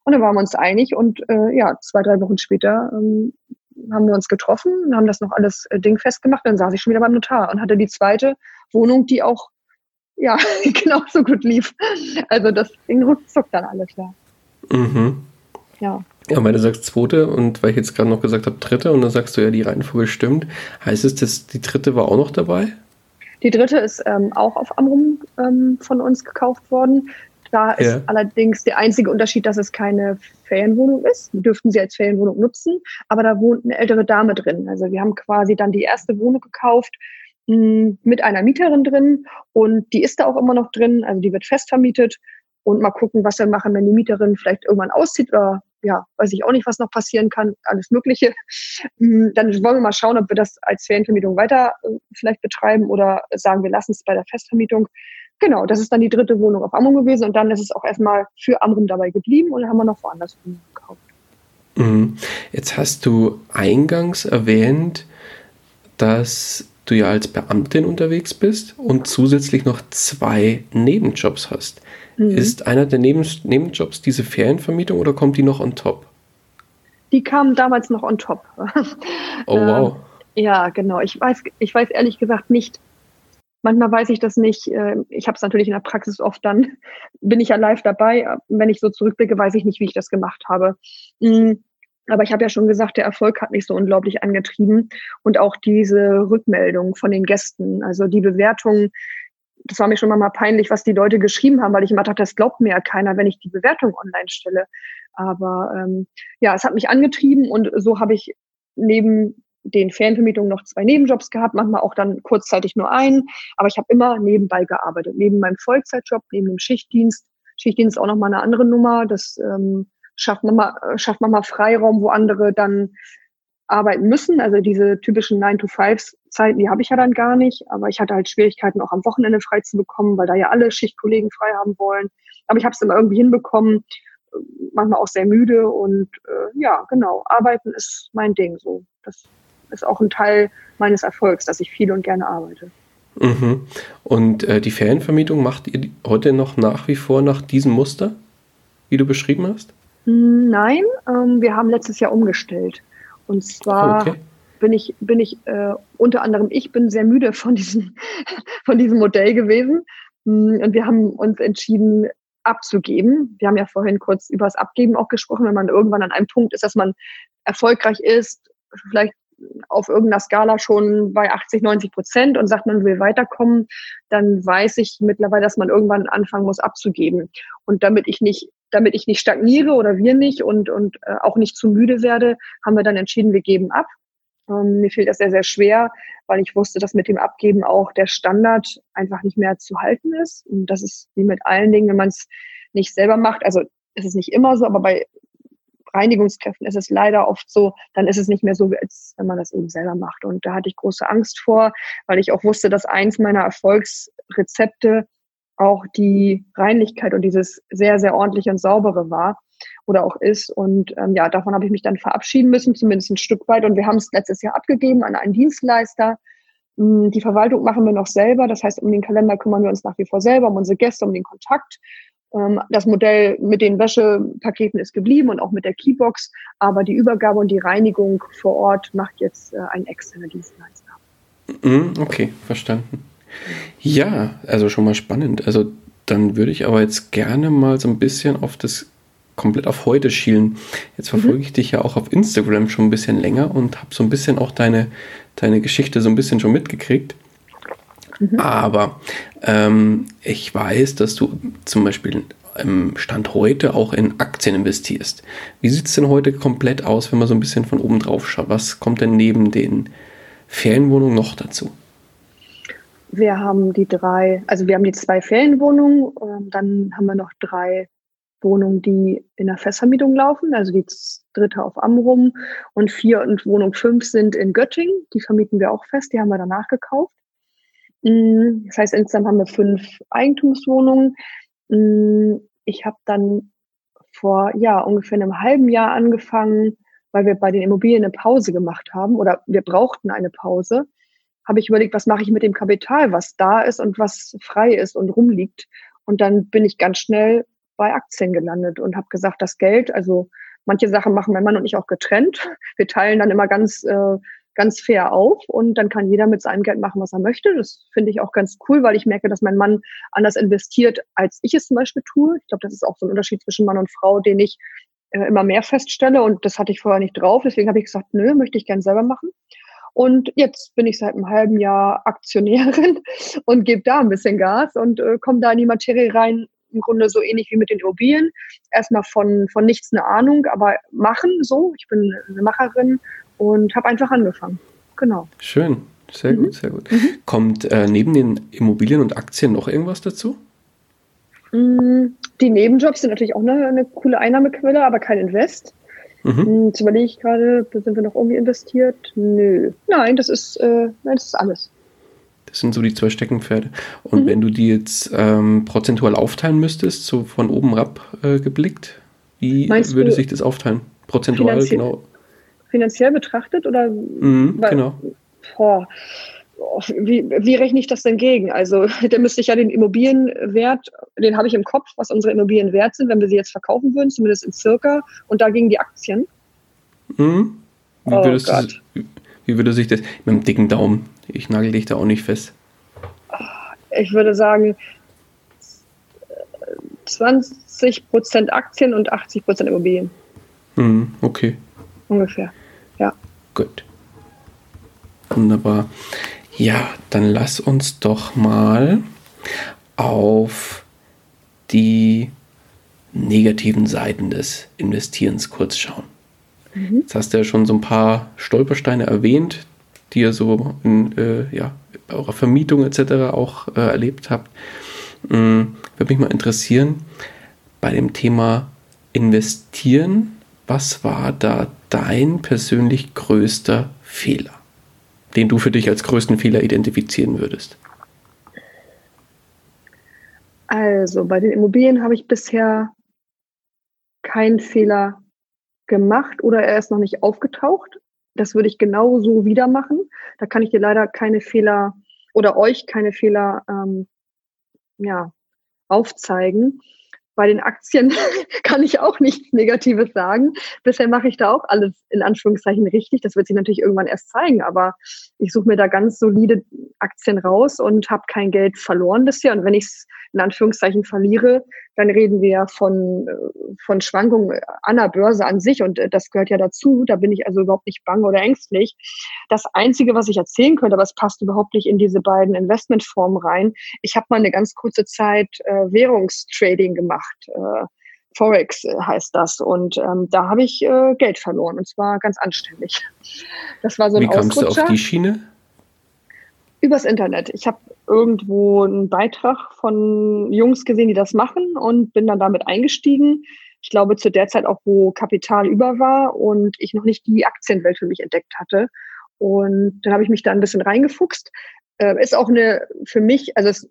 Und dann waren wir uns einig und äh, ja, zwei, drei Wochen später ähm, haben wir uns getroffen und haben das noch alles äh, dingfest gemacht. Dann saß ich schon wieder beim Notar und hatte die zweite Wohnung, die auch ja genauso gut lief. Also das ging ruckzuck dann alles klar. Mhm. Ja. Ja, weil du sagst zweite und weil ich jetzt gerade noch gesagt habe dritte und dann sagst du ja, die Reihenfolge stimmt. Heißt es, dass die dritte war auch noch dabei? Die dritte ist ähm, auch auf Amrum ähm, von uns gekauft worden. Da ist ja. allerdings der einzige Unterschied, dass es keine Ferienwohnung ist. Wir dürften sie als Ferienwohnung nutzen, aber da wohnt eine ältere Dame drin. Also wir haben quasi dann die erste Wohnung gekauft mh, hm, mit einer Mieterin drin und die ist da auch immer noch drin. Also die wird fest vermietet und mal gucken, was wir machen, wenn die Mieterin vielleicht irgendwann auszieht oder ja, weiß ich auch nicht, was noch passieren kann, alles Mögliche. Hm, dann wollen wir mal schauen, ob wir das als Ferienvermietung weiter äh, vielleicht betreiben oder sagen, wir lassen es bei der Festvermietung. Genau, das ist dann die dritte Wohnung auf Amrum gewesen und dann ist es auch erstmal für Amrum dabei geblieben und dann haben wir noch woanders gekauft. Mhm. Jetzt hast du eingangs erwähnt, dass du ja als Beamtin unterwegs bist und zusätzlich noch zwei Nebenjobs hast. Mhm. Ist einer der Neben Nebenjobs diese Ferienvermietung oder kommt die noch on top? Die kam damals noch on top. Oh wow. Ähm, ja, genau. Ich weiß, ich weiß ehrlich gesagt nicht, Manchmal weiß ich das nicht. Ähm, ich habe es natürlich in der Praxis oft dann, bin ich ja live dabei. Wenn ich so zurückblicke, weiß ich nicht, wie ich das gemacht habe. Mm, aber ich habe ja schon gesagt, der Erfolg hat mich so unglaublich angetrieben und auch diese Rückmeldung von den Gästen, also die Bewertung. Das war mir schon mal peinlich, was die Leute geschrieben haben, weil ich immer dachte, das glaubt mir ja keiner, wenn ich die Bewertung online stelle. Aber ähm, ja, es hat mich angetrieben und so habe ich neben den Ferienvermietungen noch zwei Nebenjobs gehabt, manchmal auch dann kurzzeitig nur einen. Aber ich habe immer nebenbei gearbeitet, neben meinem Vollzeitjob, neben dem Schichtdienst. Schichtdienst ist auch nochmal eine andere Nummer. Das ähm, schafft manchmal, schafft manchmal Freiraum, wo andere dann arbeiten müssen. Also diese typischen 9-to-5-Zeiten, die habe ich ja dann gar nicht. Aber ich hatte halt Schwierigkeiten, auch am Wochenende frei zu bekommen, weil da ja alle Schichtkollegen frei haben wollen. Aber ich habe es immer irgendwie hinbekommen. Manchmal auch sehr müde und äh, ja, genau. Arbeiten ist mein Ding so. Das ist auch ein Teil meines Erfolgs, dass ich viel und gerne arbeite. Mhm. Und äh, die Ferienvermietung macht ihr heute noch nach wie vor nach diesem Muster, wie du beschrieben hast? Nein, ähm, wir haben letztes Jahr umgestellt. Und zwar okay. bin ich, bin ich äh, unter anderem, ich bin sehr müde von diesem, von diesem Modell gewesen. Mm, und wir haben uns entschieden, abzugeben. Wir haben ja vorhin kurz über das Abgeben auch gesprochen, wenn man irgendwann an einem Punkt ist, dass man erfolgreich ist, vielleicht auf irgendeiner Skala schon bei 80, 90 Prozent und sagt, man will weiterkommen, dann weiß ich mittlerweile, dass man irgendwann anfangen muss abzugeben. Und damit ich nicht, damit ich nicht stagniere oder wir nicht und, und äh, auch nicht zu müde werde, haben wir dann entschieden, wir geben ab. Ähm, mir fiel das sehr, sehr schwer, weil ich wusste, dass mit dem Abgeben auch der Standard einfach nicht mehr zu halten ist. Und das ist wie mit allen Dingen, wenn man es nicht selber macht. Also es ist nicht immer so, aber bei Reinigungskräften ist es leider oft so, dann ist es nicht mehr so, als wenn man das eben selber macht. Und da hatte ich große Angst vor, weil ich auch wusste, dass eins meiner Erfolgsrezepte auch die Reinlichkeit und dieses sehr, sehr ordentliche und saubere war oder auch ist. Und ähm, ja, davon habe ich mich dann verabschieden müssen, zumindest ein Stück weit. Und wir haben es letztes Jahr abgegeben an einen Dienstleister. Hm, die Verwaltung machen wir noch selber. Das heißt, um den Kalender kümmern wir uns nach wie vor selber, um unsere Gäste, um den Kontakt. Ähm, das Modell mit den Wäschepaketen ist geblieben und auch mit der Keybox, aber die Übergabe und die Reinigung vor Ort macht jetzt äh, ein externer Dienstleister. Mhm, okay, verstanden. Ja, also schon mal spannend. Also dann würde ich aber jetzt gerne mal so ein bisschen auf das komplett auf heute schielen. Jetzt verfolge mhm. ich dich ja auch auf Instagram schon ein bisschen länger und habe so ein bisschen auch deine, deine Geschichte so ein bisschen schon mitgekriegt. Mhm. Aber ähm, ich weiß, dass du zum Beispiel im Stand heute auch in Aktien investierst. Wie sieht es denn heute komplett aus, wenn man so ein bisschen von oben drauf schaut? Was kommt denn neben den Ferienwohnungen noch dazu? Wir haben die drei, also wir haben die zwei Ferienwohnungen, ähm, dann haben wir noch drei Wohnungen, die in der Festvermietung laufen, also die dritte auf Amrum und vier und Wohnung fünf sind in Göttingen. Die vermieten wir auch fest, die haben wir danach gekauft. Mm, das heißt, insgesamt haben wir fünf Eigentumswohnungen. Mm, ich habe dann vor ja ungefähr einem halben Jahr angefangen, weil wir bei den Immobilien eine Pause gemacht haben oder wir brauchten eine Pause, habe ich überlegt, was mache ich mit dem Kapital, was da ist und was frei ist und rumliegt. Und dann bin ich ganz schnell bei Aktien gelandet und habe gesagt, das Geld, also manche Sachen machen mein Mann und ich auch getrennt. Wir teilen dann immer ganz äh, ganz fair auf und dann kann jeder mit seinem Geld machen, was er möchte. Das finde ich auch ganz cool, weil ich merke, dass mein Mann anders investiert, als ich es zum Beispiel tue. Ich glaube, das ist auch so ein Unterschied zwischen Mann und Frau, den ich äh, immer mehr feststelle und das hatte ich vorher nicht drauf. Deswegen habe ich gesagt, nö, möchte ich gern selber machen. Und jetzt bin ich seit einem halben Jahr Aktionärin und gebe da ein bisschen Gas und äh, komme da in die Materie rein, im Grunde so ähnlich wie mit den Immobilien. Erstmal von, von nichts eine Ahnung, aber machen so. Ich bin eine Macherin und habe einfach angefangen. Genau. Schön, sehr mhm. gut, sehr gut. Mhm. Kommt äh, neben den Immobilien und Aktien noch irgendwas dazu? Mm, die Nebenjobs sind natürlich auch eine, eine coole Einnahmequelle, aber kein Invest. Mhm. Jetzt überlege ich gerade, sind wir noch irgendwie investiert? Nö. Nein, das ist, äh, nein, das ist alles. Das sind so die zwei Steckenpferde. Und mhm. wenn du die jetzt ähm, prozentual aufteilen müsstest, so von oben herab äh, geblickt, wie Meinst würde sich das aufteilen? Prozentual, genau finanziell betrachtet oder? Mhm, weil, genau. Boah, wie, wie rechne ich das denn gegen? Also, da müsste ich ja den Immobilienwert, den habe ich im Kopf, was unsere Immobilien wert sind, wenn wir sie jetzt verkaufen würden, zumindest in circa, und dagegen die Aktien. Mhm. Wie, oh würdest Gott. Du, wie würde sich das mit dem dicken Daumen? Ich nagel dich da auch nicht fest. Ich würde sagen 20% Aktien und 80% Immobilien. Mhm, okay. Ungefähr. Ja. Gut. Wunderbar. Ja, dann lass uns doch mal auf die negativen Seiten des Investierens kurz schauen. Mhm. Jetzt hast du ja schon so ein paar Stolpersteine erwähnt, die ihr so in äh, ja, eurer Vermietung etc. auch äh, erlebt habt. Ähm, Würde mich mal interessieren, bei dem Thema Investieren, was war da dein persönlich größter Fehler, den du für dich als größten Fehler identifizieren würdest? Also bei den Immobilien habe ich bisher keinen Fehler gemacht oder er ist noch nicht aufgetaucht. Das würde ich genau so wieder machen. Da kann ich dir leider keine Fehler oder euch keine Fehler ähm, ja, aufzeigen. Bei den Aktien kann ich auch nichts Negatives sagen. Bisher mache ich da auch alles in Anführungszeichen richtig. Das wird sich natürlich irgendwann erst zeigen, aber ich suche mir da ganz solide Aktien raus und habe kein Geld verloren bisher. Und wenn ich es in Anführungszeichen verliere, dann reden wir ja von, äh, von Schwankungen an der Börse an sich und äh, das gehört ja dazu. Da bin ich also überhaupt nicht bang oder ängstlich. Das Einzige, was ich erzählen könnte, aber es passt überhaupt nicht in diese beiden Investmentformen rein. Ich habe mal eine ganz kurze Zeit äh, Währungstrading gemacht. Äh, Forex äh, heißt das. Und ähm, da habe ich äh, Geld verloren und zwar ganz anständig. Das war so ein Wie kamst du auf die Schiene? Übers Internet. Ich habe irgendwo einen Beitrag von Jungs gesehen, die das machen und bin dann damit eingestiegen. Ich glaube, zu der Zeit auch, wo Kapital über war und ich noch nicht die Aktienwelt für mich entdeckt hatte. Und dann habe ich mich da ein bisschen reingefuchst. Äh, ist auch eine für mich, also es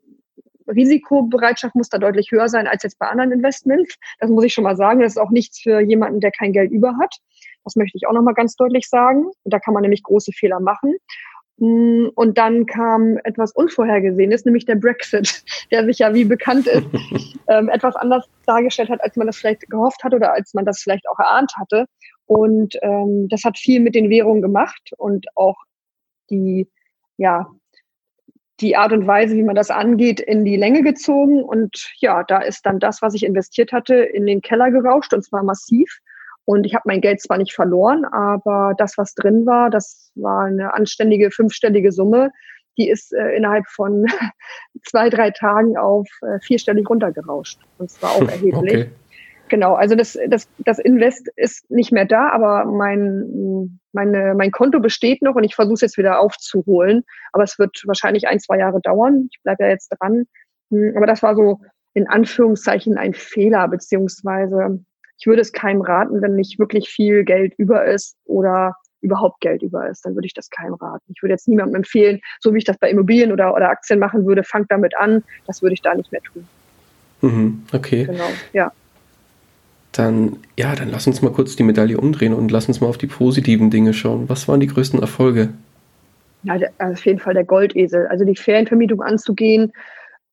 Risikobereitschaft muss da deutlich höher sein als jetzt bei anderen Investments. Das muss ich schon mal sagen. Das ist auch nichts für jemanden, der kein Geld über hat. Das möchte ich auch noch mal ganz deutlich sagen. da kann man nämlich große Fehler machen. Mm, und dann kam etwas Unvorhergesehenes, nämlich der Brexit, der sich ja, wie bekannt ist, ähm, etwas anders dargestellt hat, als man das vielleicht gehofft hat oder als man das vielleicht auch erahnt hatte. Und ähm, das hat viel mit den Währungen gemacht und auch die, ja, die Art und Weise, wie man das angeht, in die Länge gezogen. Und ja, da ist dann das, was ich investiert hatte, in den Keller gerauscht und zwar massiv. Und ich habe mein Geld zwar nicht verloren, aber das, was drin war, das war eine anständige fünfstellige Summe. Die ist äh, innerhalb von zwei, drei Tagen auf äh, vierstellig runtergerauscht. Und zwar auch erheblich. Okay. Genau, also das, das, das Invest ist nicht mehr da, aber mein, meine, mein Konto besteht noch und ich versuche es jetzt wieder aufzuholen. Aber es wird wahrscheinlich ein, zwei Jahre dauern. Ich bleibe ja jetzt dran. Hm, aber das war so in Anführungszeichen ein Fehler, beziehungsweise ich würde es keinem raten, wenn nicht wirklich viel Geld über ist oder überhaupt Geld über ist, dann würde ich das keinem raten. Ich würde jetzt niemandem empfehlen, so wie ich das bei Immobilien oder, oder Aktien machen würde, fangt damit an. Das würde ich da nicht mehr tun. Mhm, okay. Genau, ja dann, ja, dann lass uns mal kurz die Medaille umdrehen und lass uns mal auf die positiven Dinge schauen. Was waren die größten Erfolge? Ja, auf jeden Fall der Goldesel. Also die Ferienvermietung anzugehen,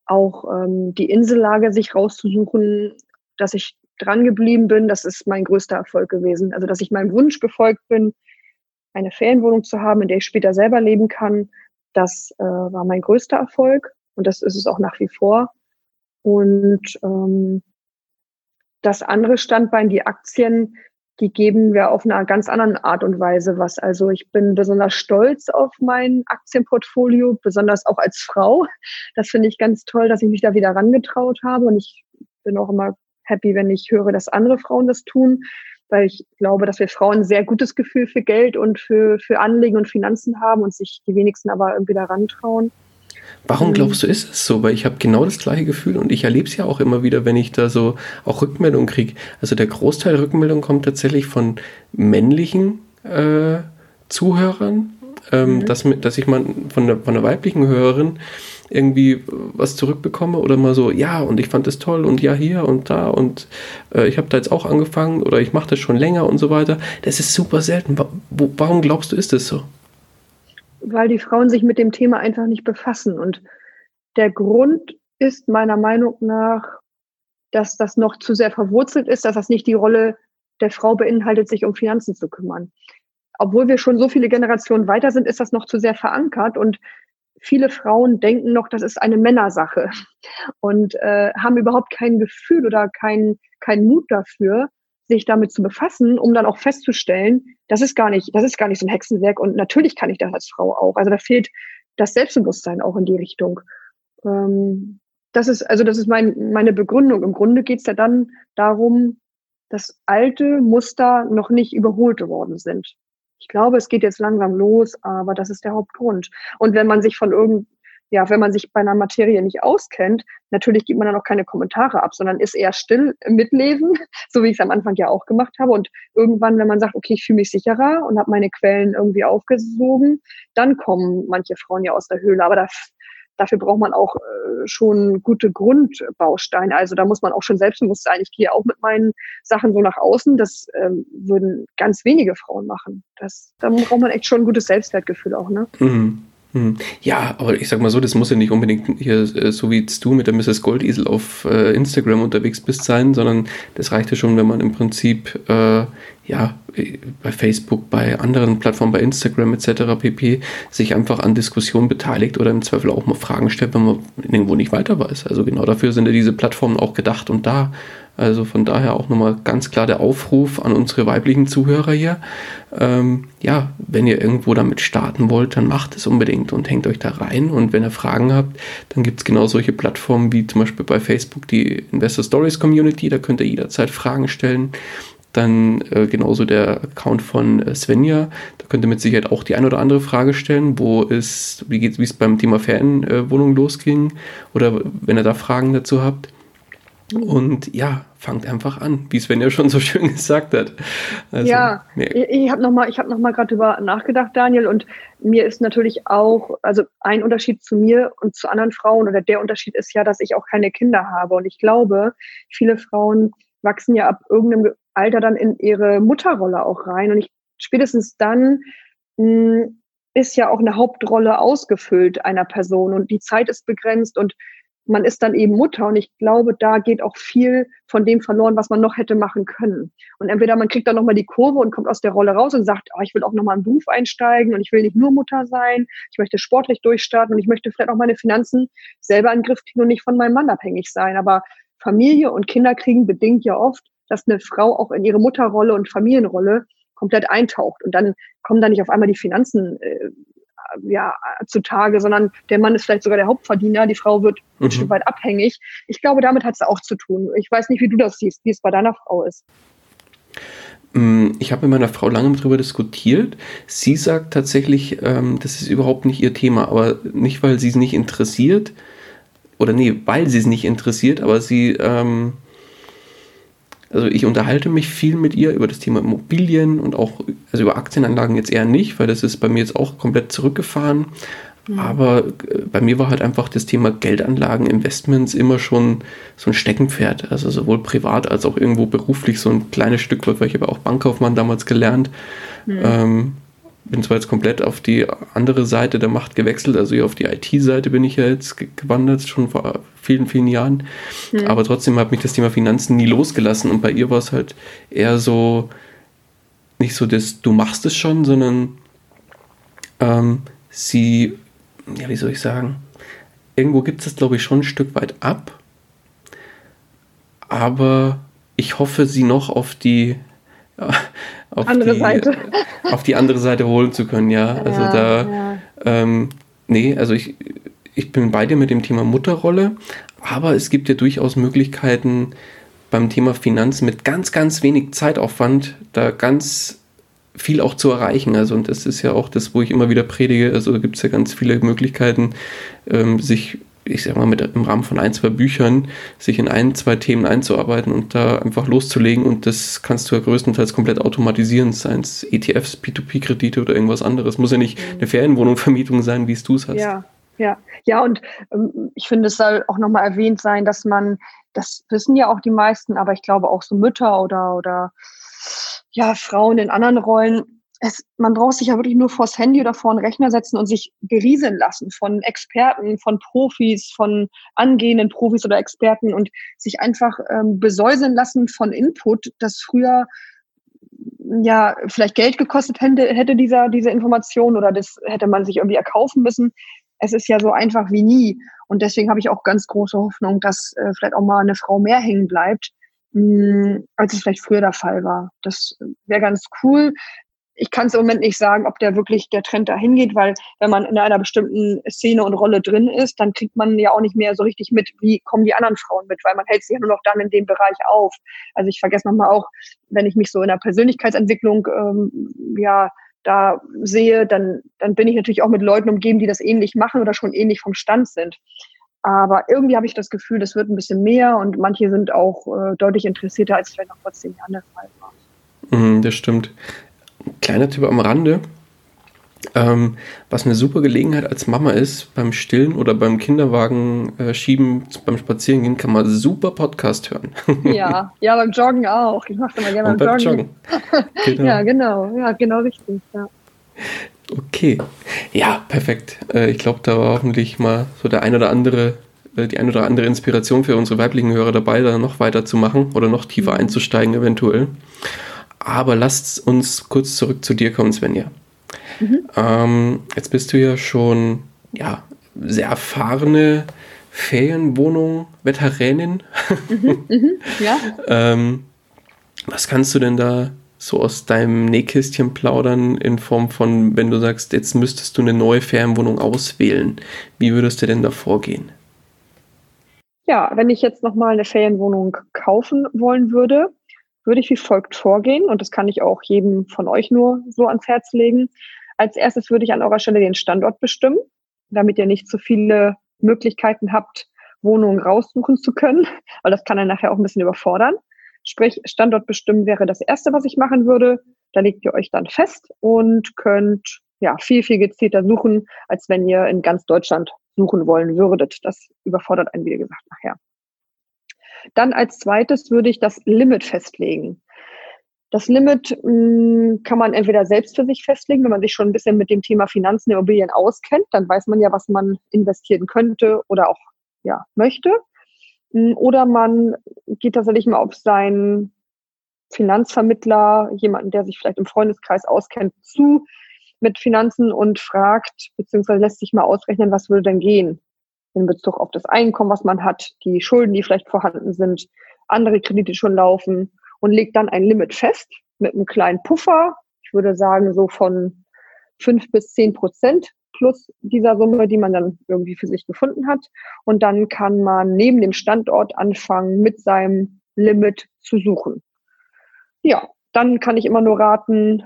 auch ähm, die Insellage sich rauszusuchen, dass ich dran geblieben bin, das ist mein größter Erfolg gewesen. Also dass ich meinem Wunsch gefolgt bin, eine Ferienwohnung zu haben, in der ich später selber leben kann, das äh, war mein größter Erfolg und das ist es auch nach wie vor. Und ähm, das andere Standbein, die Aktien, die geben wir auf einer ganz anderen Art und Weise was. Also ich bin besonders stolz auf mein Aktienportfolio, besonders auch als Frau. Das finde ich ganz toll, dass ich mich da wieder rangetraut habe. Und ich bin auch immer happy, wenn ich höre, dass andere Frauen das tun, weil ich glaube, dass wir Frauen ein sehr gutes Gefühl für Geld und für, für Anlegen und Finanzen haben und sich die wenigsten aber irgendwie da rantrauen. Warum glaubst du, ist es so? Weil ich habe genau das gleiche Gefühl und ich erlebe es ja auch immer wieder, wenn ich da so auch Rückmeldungen kriege. Also der Großteil der Rückmeldungen kommt tatsächlich von männlichen äh, Zuhörern, ähm, mhm. dass, dass ich mal von der, von der weiblichen Hörerin irgendwie was zurückbekomme oder mal so, ja, und ich fand es toll und ja, hier und da und äh, ich habe da jetzt auch angefangen oder ich mache das schon länger und so weiter. Das ist super selten. Warum glaubst du, ist das so? weil die Frauen sich mit dem Thema einfach nicht befassen. Und der Grund ist meiner Meinung nach, dass das noch zu sehr verwurzelt ist, dass das nicht die Rolle der Frau beinhaltet, sich um Finanzen zu kümmern. Obwohl wir schon so viele Generationen weiter sind, ist das noch zu sehr verankert und viele Frauen denken noch, das ist eine Männersache und äh, haben überhaupt kein Gefühl oder kein, kein Mut dafür, sich damit zu befassen, um dann auch festzustellen, das ist gar nicht, das ist gar nicht so ein Hexenwerk und natürlich kann ich das als Frau auch. Also da fehlt das Selbstbewusstsein auch in die Richtung. Ähm, das ist, also das ist mein, meine Begründung. Im Grunde geht es ja dann darum, dass alte Muster noch nicht überholt worden sind. Ich glaube, es geht jetzt langsam los, aber das ist der Hauptgrund. Und wenn man sich von irgend, ja, wenn man sich bei einer Materie nicht auskennt, natürlich gibt man dann auch keine Kommentare ab, sondern ist eher still mitlesen, so wie ich es am Anfang ja auch gemacht habe. Und irgendwann, wenn man sagt, okay, ich fühle mich sicherer und habe meine Quellen irgendwie aufgesogen, dann kommen manche Frauen ja aus der Höhle. Aber das, dafür braucht man auch äh, schon gute Grundbausteine. Also da muss man auch schon selbstbewusst sein. Ich gehe auch mit meinen Sachen so nach außen. Das ähm, würden ganz wenige Frauen machen. Das, da braucht man echt schon ein gutes Selbstwertgefühl auch, ne? Mhm. Hm. Ja, aber ich sag mal so, das muss ja nicht unbedingt hier, äh, so wie du mit der Mrs. Goldesel auf äh, Instagram unterwegs bist sein, sondern das reicht ja schon, wenn man im Prinzip äh, ja bei Facebook, bei anderen Plattformen, bei Instagram etc. pp. sich einfach an Diskussionen beteiligt oder im Zweifel auch mal Fragen stellt, wenn man irgendwo nicht weiter weiß. Also genau dafür sind ja diese Plattformen auch gedacht und da. Also von daher auch nochmal ganz klar der Aufruf an unsere weiblichen Zuhörer hier. Ähm, ja, wenn ihr irgendwo damit starten wollt, dann macht es unbedingt und hängt euch da rein. Und wenn ihr Fragen habt, dann gibt es genau solche Plattformen wie zum Beispiel bei Facebook die Investor Stories Community. Da könnt ihr jederzeit Fragen stellen. Dann äh, genauso der Account von äh, Svenja. Da könnt ihr mit Sicherheit auch die ein oder andere Frage stellen, wo es, wie geht, wie es beim Thema Ferienwohnung äh, losging oder wenn ihr da Fragen dazu habt. Und ja, fangt einfach an, wie Svenja schon so schön gesagt hat. Also, ja, nee. ich, ich habe nochmal hab noch gerade drüber nachgedacht, Daniel, und mir ist natürlich auch, also ein Unterschied zu mir und zu anderen Frauen oder der Unterschied ist ja, dass ich auch keine Kinder habe. Und ich glaube, viele Frauen wachsen ja ab irgendeinem Alter dann in ihre Mutterrolle auch rein. Und ich spätestens dann mh, hm, ist ja auch eine Hauptrolle ausgefüllt einer Person und die Zeit ist begrenzt und man ist dann eben Mutter und ich glaube, da geht auch viel von dem verloren, was man noch hätte machen können. Und entweder man kriegt dann nochmal die Kurve und kommt aus der Rolle raus und sagt, oh, ich will auch nochmal einen Beruf einsteigen und ich will nicht nur Mutter sein, ich möchte sportlich durchstarten und ich möchte vielleicht auch meine Finanzen selber in den Griff kriegen und nicht von meinem Mann abhängig sein. Aber Familie und Kinder kriegen bedingt ja oft, dass eine Frau auch in ihre Mutterrolle und Familienrolle komplett eintaucht. Und dann kommen da nicht auf einmal die Finanzen äh, ja, zutage, sondern der Mann ist vielleicht sogar der Hauptverdiener, die Frau wird mhm. ein Stück weit abhängig. Ich glaube, damit hat es auch zu tun. Ich weiß nicht, wie du das siehst, wie es bei deiner Frau ist. Mm, ich habe mit meiner Frau lange darüber diskutiert. Sie sagt tatsächlich, ähm, das ist überhaupt nicht ihr Thema, aber nicht, weil sie es nicht interessiert, oder nee, weil sie es nicht interessiert, aber sie, ähm, also ich unterhalte mich viel mit ihr über das Thema Immobilien und auch, also über Aktienanlagen jetzt eher nicht, weil das ist bei mir jetzt auch komplett zurückgefahren. Mhm. Aber äh, bei mir war halt einfach das Thema Geldanlagen, Investments immer schon so ein Steckenpferd. Also sowohl privat als auch irgendwo beruflich so ein kleines Stück weit, weil ich habe auch Bankkaufmann damals gelernt. Mhm. Ähm, bin zwar jetzt komplett auf die andere Seite der Macht gewechselt, also hier auf die IT-Seite bin ich ja jetzt gewandert, schon vor vielen, vielen Jahren. Mhm. Aber trotzdem hat mich das Thema Finanzen nie losgelassen und bei ihr war es halt eher so, nicht so das, du machst es schon, sondern ähm, sie, ja, wie soll ich sagen, irgendwo gibt es das, glaube ich, schon ein Stück weit ab. Aber ich hoffe, sie noch auf die auf, andere die, Seite. auf die andere Seite holen zu können, ja. Also ja, da, ja. Ähm, nee, also ich, ich bin bei dir mit dem Thema Mutterrolle, aber es gibt ja durchaus Möglichkeiten beim Thema Finanzen mit ganz, ganz wenig Zeitaufwand da ganz viel auch zu erreichen. Also, und das ist ja auch das, wo ich immer wieder predige. Also, da gibt es ja ganz viele Möglichkeiten, ähm, sich ich sag mal, mit, im Rahmen von ein, zwei Büchern sich in ein, zwei Themen einzuarbeiten und da einfach loszulegen und das kannst du ja größtenteils komplett automatisieren, seien es ETFs, P2P-Kredite oder irgendwas anderes. Muss ja nicht eine Ferienwohnung-Vermietung sein, wie es du es hast. Ja, ja, ja, und ähm, ich finde, es soll auch nochmal erwähnt sein, dass man, das wissen ja auch die meisten, aber ich glaube auch so Mütter oder, oder ja, Frauen in anderen Rollen, es, man braucht sich ja wirklich nur vors Handy oder vor einen Rechner setzen und sich berieseln lassen von Experten, von Profis, von angehenden Profis oder Experten und sich einfach ähm, besäuseln lassen von Input, das früher ja vielleicht Geld gekostet hätte, hätte dieser, diese Information oder das hätte man sich irgendwie erkaufen müssen. Es ist ja so einfach wie nie. Und deswegen habe ich auch ganz große Hoffnung, dass äh, vielleicht auch mal eine Frau mehr hängen bleibt, mh, hm, als es vielleicht früher der Fall war. Das wäre ganz cool ich kann es im Moment nicht sagen, ob der wirklich der Trend dahin geht, weil wenn man in einer bestimmten Szene und Rolle drin ist, dann kriegt man ja auch nicht mehr so richtig mit, wie kommen die anderen Frauen mit, weil man hält sich ja nur noch dann in dem Bereich auf. Also ich vergesse nochmal auch, wenn ich mich so in der Persönlichkeitsentwicklung ähm, ja da sehe, dann, dann bin ich natürlich auch mit Leuten umgeben, die das ähnlich machen oder schon ähnlich vom Stand sind. Aber irgendwie habe ich das Gefühl, das wird ein bisschen mehr und manche sind auch äh, deutlich interessierter, als vielleicht noch vor zehn Jahren der Fall war. Mm, das stimmt kleiner Tipp am Rande. Ähm, was eine super Gelegenheit als Mama ist, beim Stillen oder beim Kinderwagen äh, schieben, beim Spazierengehen, kann man super Podcast hören. ja, ja, beim Joggen auch. Ich mache immer gerne beim, beim Joggen. Joggen. Genau. ja, genau, ja, genau richtig. Ja. Okay, ja, perfekt. Äh, ich glaube, da war hoffentlich mal so der ein oder andere, äh, die ein oder andere Inspiration für unsere weiblichen Hörer dabei, da noch weiterzumachen oder noch tiefer mhm. einzusteigen eventuell. Aber lasst uns kurz zurück zu dir kommen, Svenja. Mhm. Ähm, jetzt bist du ja schon ja, sehr erfahrene Ferienwohnung, Veteränin. Mhm, mhm, ja. ähm, was kannst du denn da so aus deinem Nähkästchen plaudern in Form von, wenn du sagst, jetzt müsstest du eine neue Ferienwohnung auswählen? Wie würdest du denn da vorgehen? Ja, wenn ich jetzt nochmal eine Ferienwohnung kaufen wollen würde, würde ich wie folgt vorgehen und das kann ich auch jedem von euch nur so ans Herz legen. Als erstes würde ich an eurer Stelle den Standort bestimmen, damit ihr nicht zu so viele Möglichkeiten habt, Wohnungen raussuchen zu können, weil das kann dann nachher auch ein bisschen überfordern. Sprich, Standort bestimmen wäre das Erste, was ich machen würde. Da legt ihr euch dann fest und könnt ja viel, viel gezielter suchen, als wenn ihr in ganz Deutschland suchen wollen würdet. Das überfordert einen, wie gesagt, nachher. Dann als zweites würde ich das Limit festlegen. Das Limit mh, hm, kann man entweder selbst für sich festlegen, wenn man sich schon ein bisschen mit dem Thema Finanzen, Immobilien auskennt, dann weiß man ja, was man investieren könnte oder auch ja, möchte. Hm, oder man geht tatsächlich mal auf seinen Finanzvermittler, jemanden, der sich vielleicht im Freundeskreis auskennt, zu mit Finanzen und fragt, beziehungsweise lässt sich mal ausrechnen, was würde denn gehen in Bezug auf das Einkommen, was man hat, die Schulden, die vielleicht vorhanden sind, andere Kredite schon laufen und legt dann ein Limit fest mit einem kleinen Puffer. Ich würde sagen, so von fünf bis zehn Prozent plus dieser Summe, die man dann irgendwie für sich gefunden hat. Und dann kann man neben dem Standort anfangen, mit seinem Limit zu suchen. Ja, dann kann ich immer nur raten,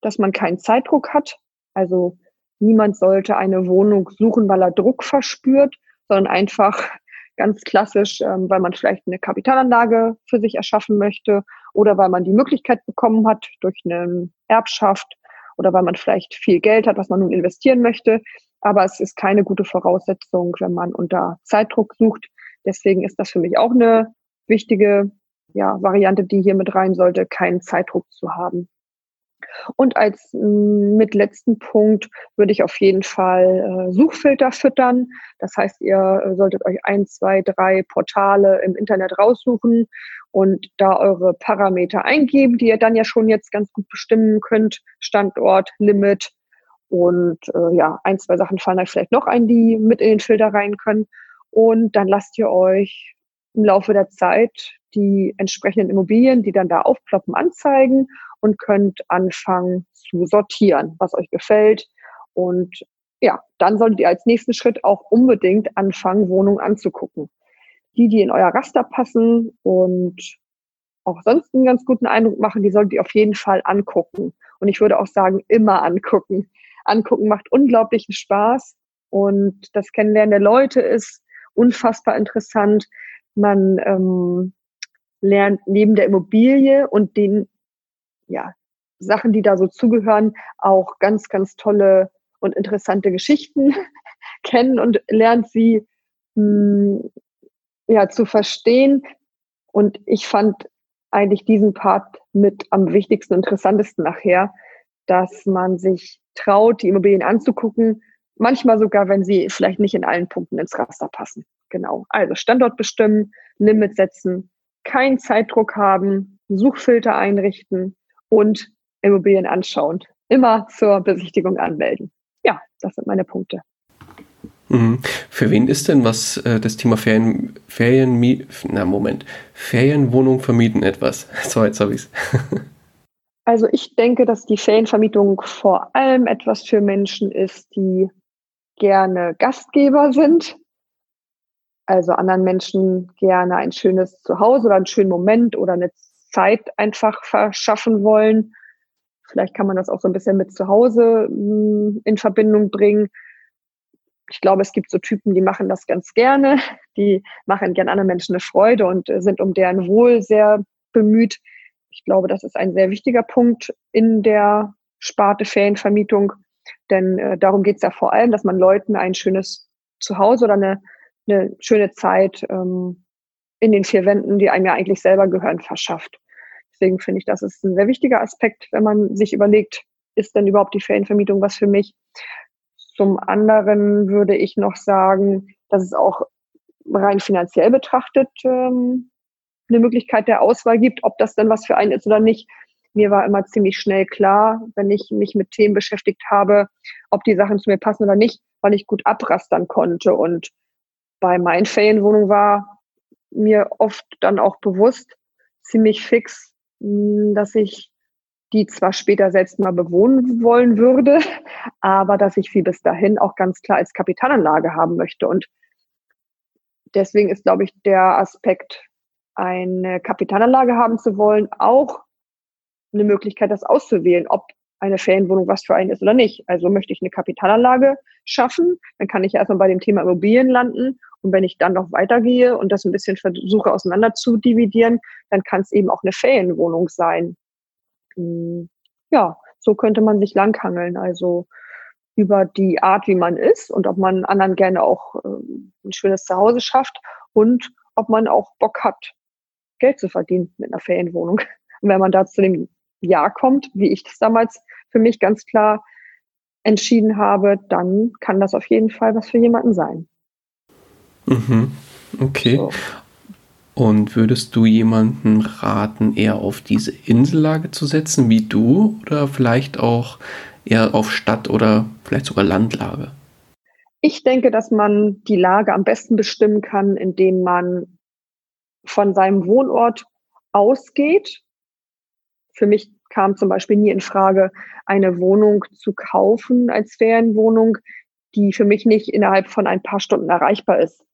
dass man keinen Zeitdruck hat. Also niemand sollte eine Wohnung suchen, weil er Druck verspürt, sondern einfach ganz klassisch, ähm, weil man vielleicht eine Kapitalanlage für sich erschaffen möchte oder weil man die Möglichkeit bekommen hat durch eine Erbschaft oder weil man vielleicht viel Geld hat, was man nun investieren möchte. Aber es ist keine gute Voraussetzung, wenn man unter Zeitdruck sucht. Deswegen ist das für mich auch eine wichtige ja, Variante, die hier mit rein sollte, keinen Zeitdruck zu haben. Und als mm, mit letzten Punkt würde ich auf jeden Fall äh, Suchfilter füttern. Das heißt, ihr äh, solltet euch ein, zwei, drei Portale im Internet raussuchen und da eure Parameter eingeben, die ihr dann ja schon jetzt ganz gut bestimmen könnt. Standort, Limit und äh, ja, ein, zwei Sachen fallen euch vielleicht noch ein, die mit in den Filter rein können. Und dann lasst ihr euch im Laufe der Zeit die entsprechenden Immobilien, die dann da aufploppen, anzeigen und könnt anfangen zu sortieren, was euch gefällt. Und ja, dann solltet ihr als nächsten Schritt auch unbedingt anfangen, Wohnungen anzugucken. Die, die in euer Raster passen und auch sonst einen ganz guten Eindruck machen, die solltet ihr auf jeden Fall angucken. Und ich würde auch sagen, immer angucken. Angucken macht unglaublichen Spaß und das Kennenlernen der Leute ist unfassbar interessant. Man ähm, lernt neben der Immobilie und den ja, Sachen, die da so zugehören, auch ganz, ganz tolle und interessante Geschichten kennen und lernt sie mh, hm, ja, zu verstehen. Und ich fand eigentlich diesen Part mit am wichtigsten, interessantesten nachher, dass man sich traut, die Immobilien anzugucken, manchmal sogar, wenn sie vielleicht nicht in allen Punkten ins Raster passen. Genau. Also Standort bestimmen, Limit setzen, keinen Zeitdruck haben, Suchfilter einrichten, und Immobilien anschauen. Immer zur Besichtigung anmelden. Ja, das sind meine Punkte. Mhm. Für wen ist denn was äh, das Thema Ferien, Ferien, na Moment, Ferienwohnung vermieten etwas? So, jetzt habe ich es. also ich denke, dass die Ferienvermietung vor allem etwas für Menschen ist, die gerne Gastgeber sind, also anderen Menschen gerne ein schönes Zuhause oder einen schönen Moment oder eine Zeit einfach verschaffen wollen. Vielleicht kann man das auch so ein bisschen mit zu Hause hm, in Verbindung bringen. Ich glaube, es gibt so Typen, die machen das ganz gerne. Die machen gerne anderen Menschen eine Freude und sind um deren Wohl sehr bemüht. Ich glaube, das ist ein sehr wichtiger Punkt in der Sparte Ferienvermietung. Denn äh, darum geht es ja vor allem, dass man Leuten ein schönes Zuhause oder eine, eine schöne Zeit ähm, in den vier Wänden, die einem ja eigentlich selber gehören, verschafft. Deswegen finde ich, das ist ein sehr wichtiger Aspekt, wenn man sich überlegt, ist denn überhaupt die Ferienvermietung was für mich? Zum anderen würde ich noch sagen, dass es auch rein finanziell betrachtet ähm, eine Möglichkeit der Auswahl gibt, ob das dann was für einen ist oder nicht. Mir war immer ziemlich schnell klar, wenn ich mich mit Themen beschäftigt habe, ob die Sachen zu mir passen oder nicht, weil ich gut abrastern konnte und bei meinen Ferienwohnungen war mir oft dann auch bewusst, ziemlich fix, dass ich die zwar später selbst mal bewohnen wollen würde, aber dass ich sie bis dahin auch ganz klar als Kapitalanlage haben möchte. Und deswegen ist, glaube ich, der Aspekt, eine Kapitalanlage haben zu wollen, auch eine Möglichkeit, das auszuwählen, ob eine Ferienwohnung was für einen ist oder nicht. Also möchte ich eine Kapitalanlage schaffen, dann kann ich erstmal bei dem Thema Immobilien landen. Und wenn ich dann noch weitergehe und das ein bisschen versuche auseinander zu dividieren, dann kann es eben auch eine Ferienwohnung sein. Hm, ja, so könnte man sich langhangeln. Also über die Art, wie man ist und ob man anderen gerne auch äh, ein schönes Zuhause schafft und ob man auch Bock hat, Geld zu verdienen mit einer Ferienwohnung. Und wenn man da zu dem Ja kommt, wie ich das damals für mich ganz klar entschieden habe, dann kann das auf jeden Fall was für jemanden sein. Mhm. Okay. So. Und würdest du jemandem raten, eher auf diese Insellage zu setzen wie du oder vielleicht auch eher auf Stadt oder vielleicht sogar Landlage? Ich denke, dass man die Lage am besten bestimmen kann, indem man von seinem Wohnort ausgeht. Für mich kam zum Beispiel nie in Frage, eine Wohnung zu kaufen als Ferienwohnung, die für mich nicht innerhalb von ein paar Stunden erreichbar ist.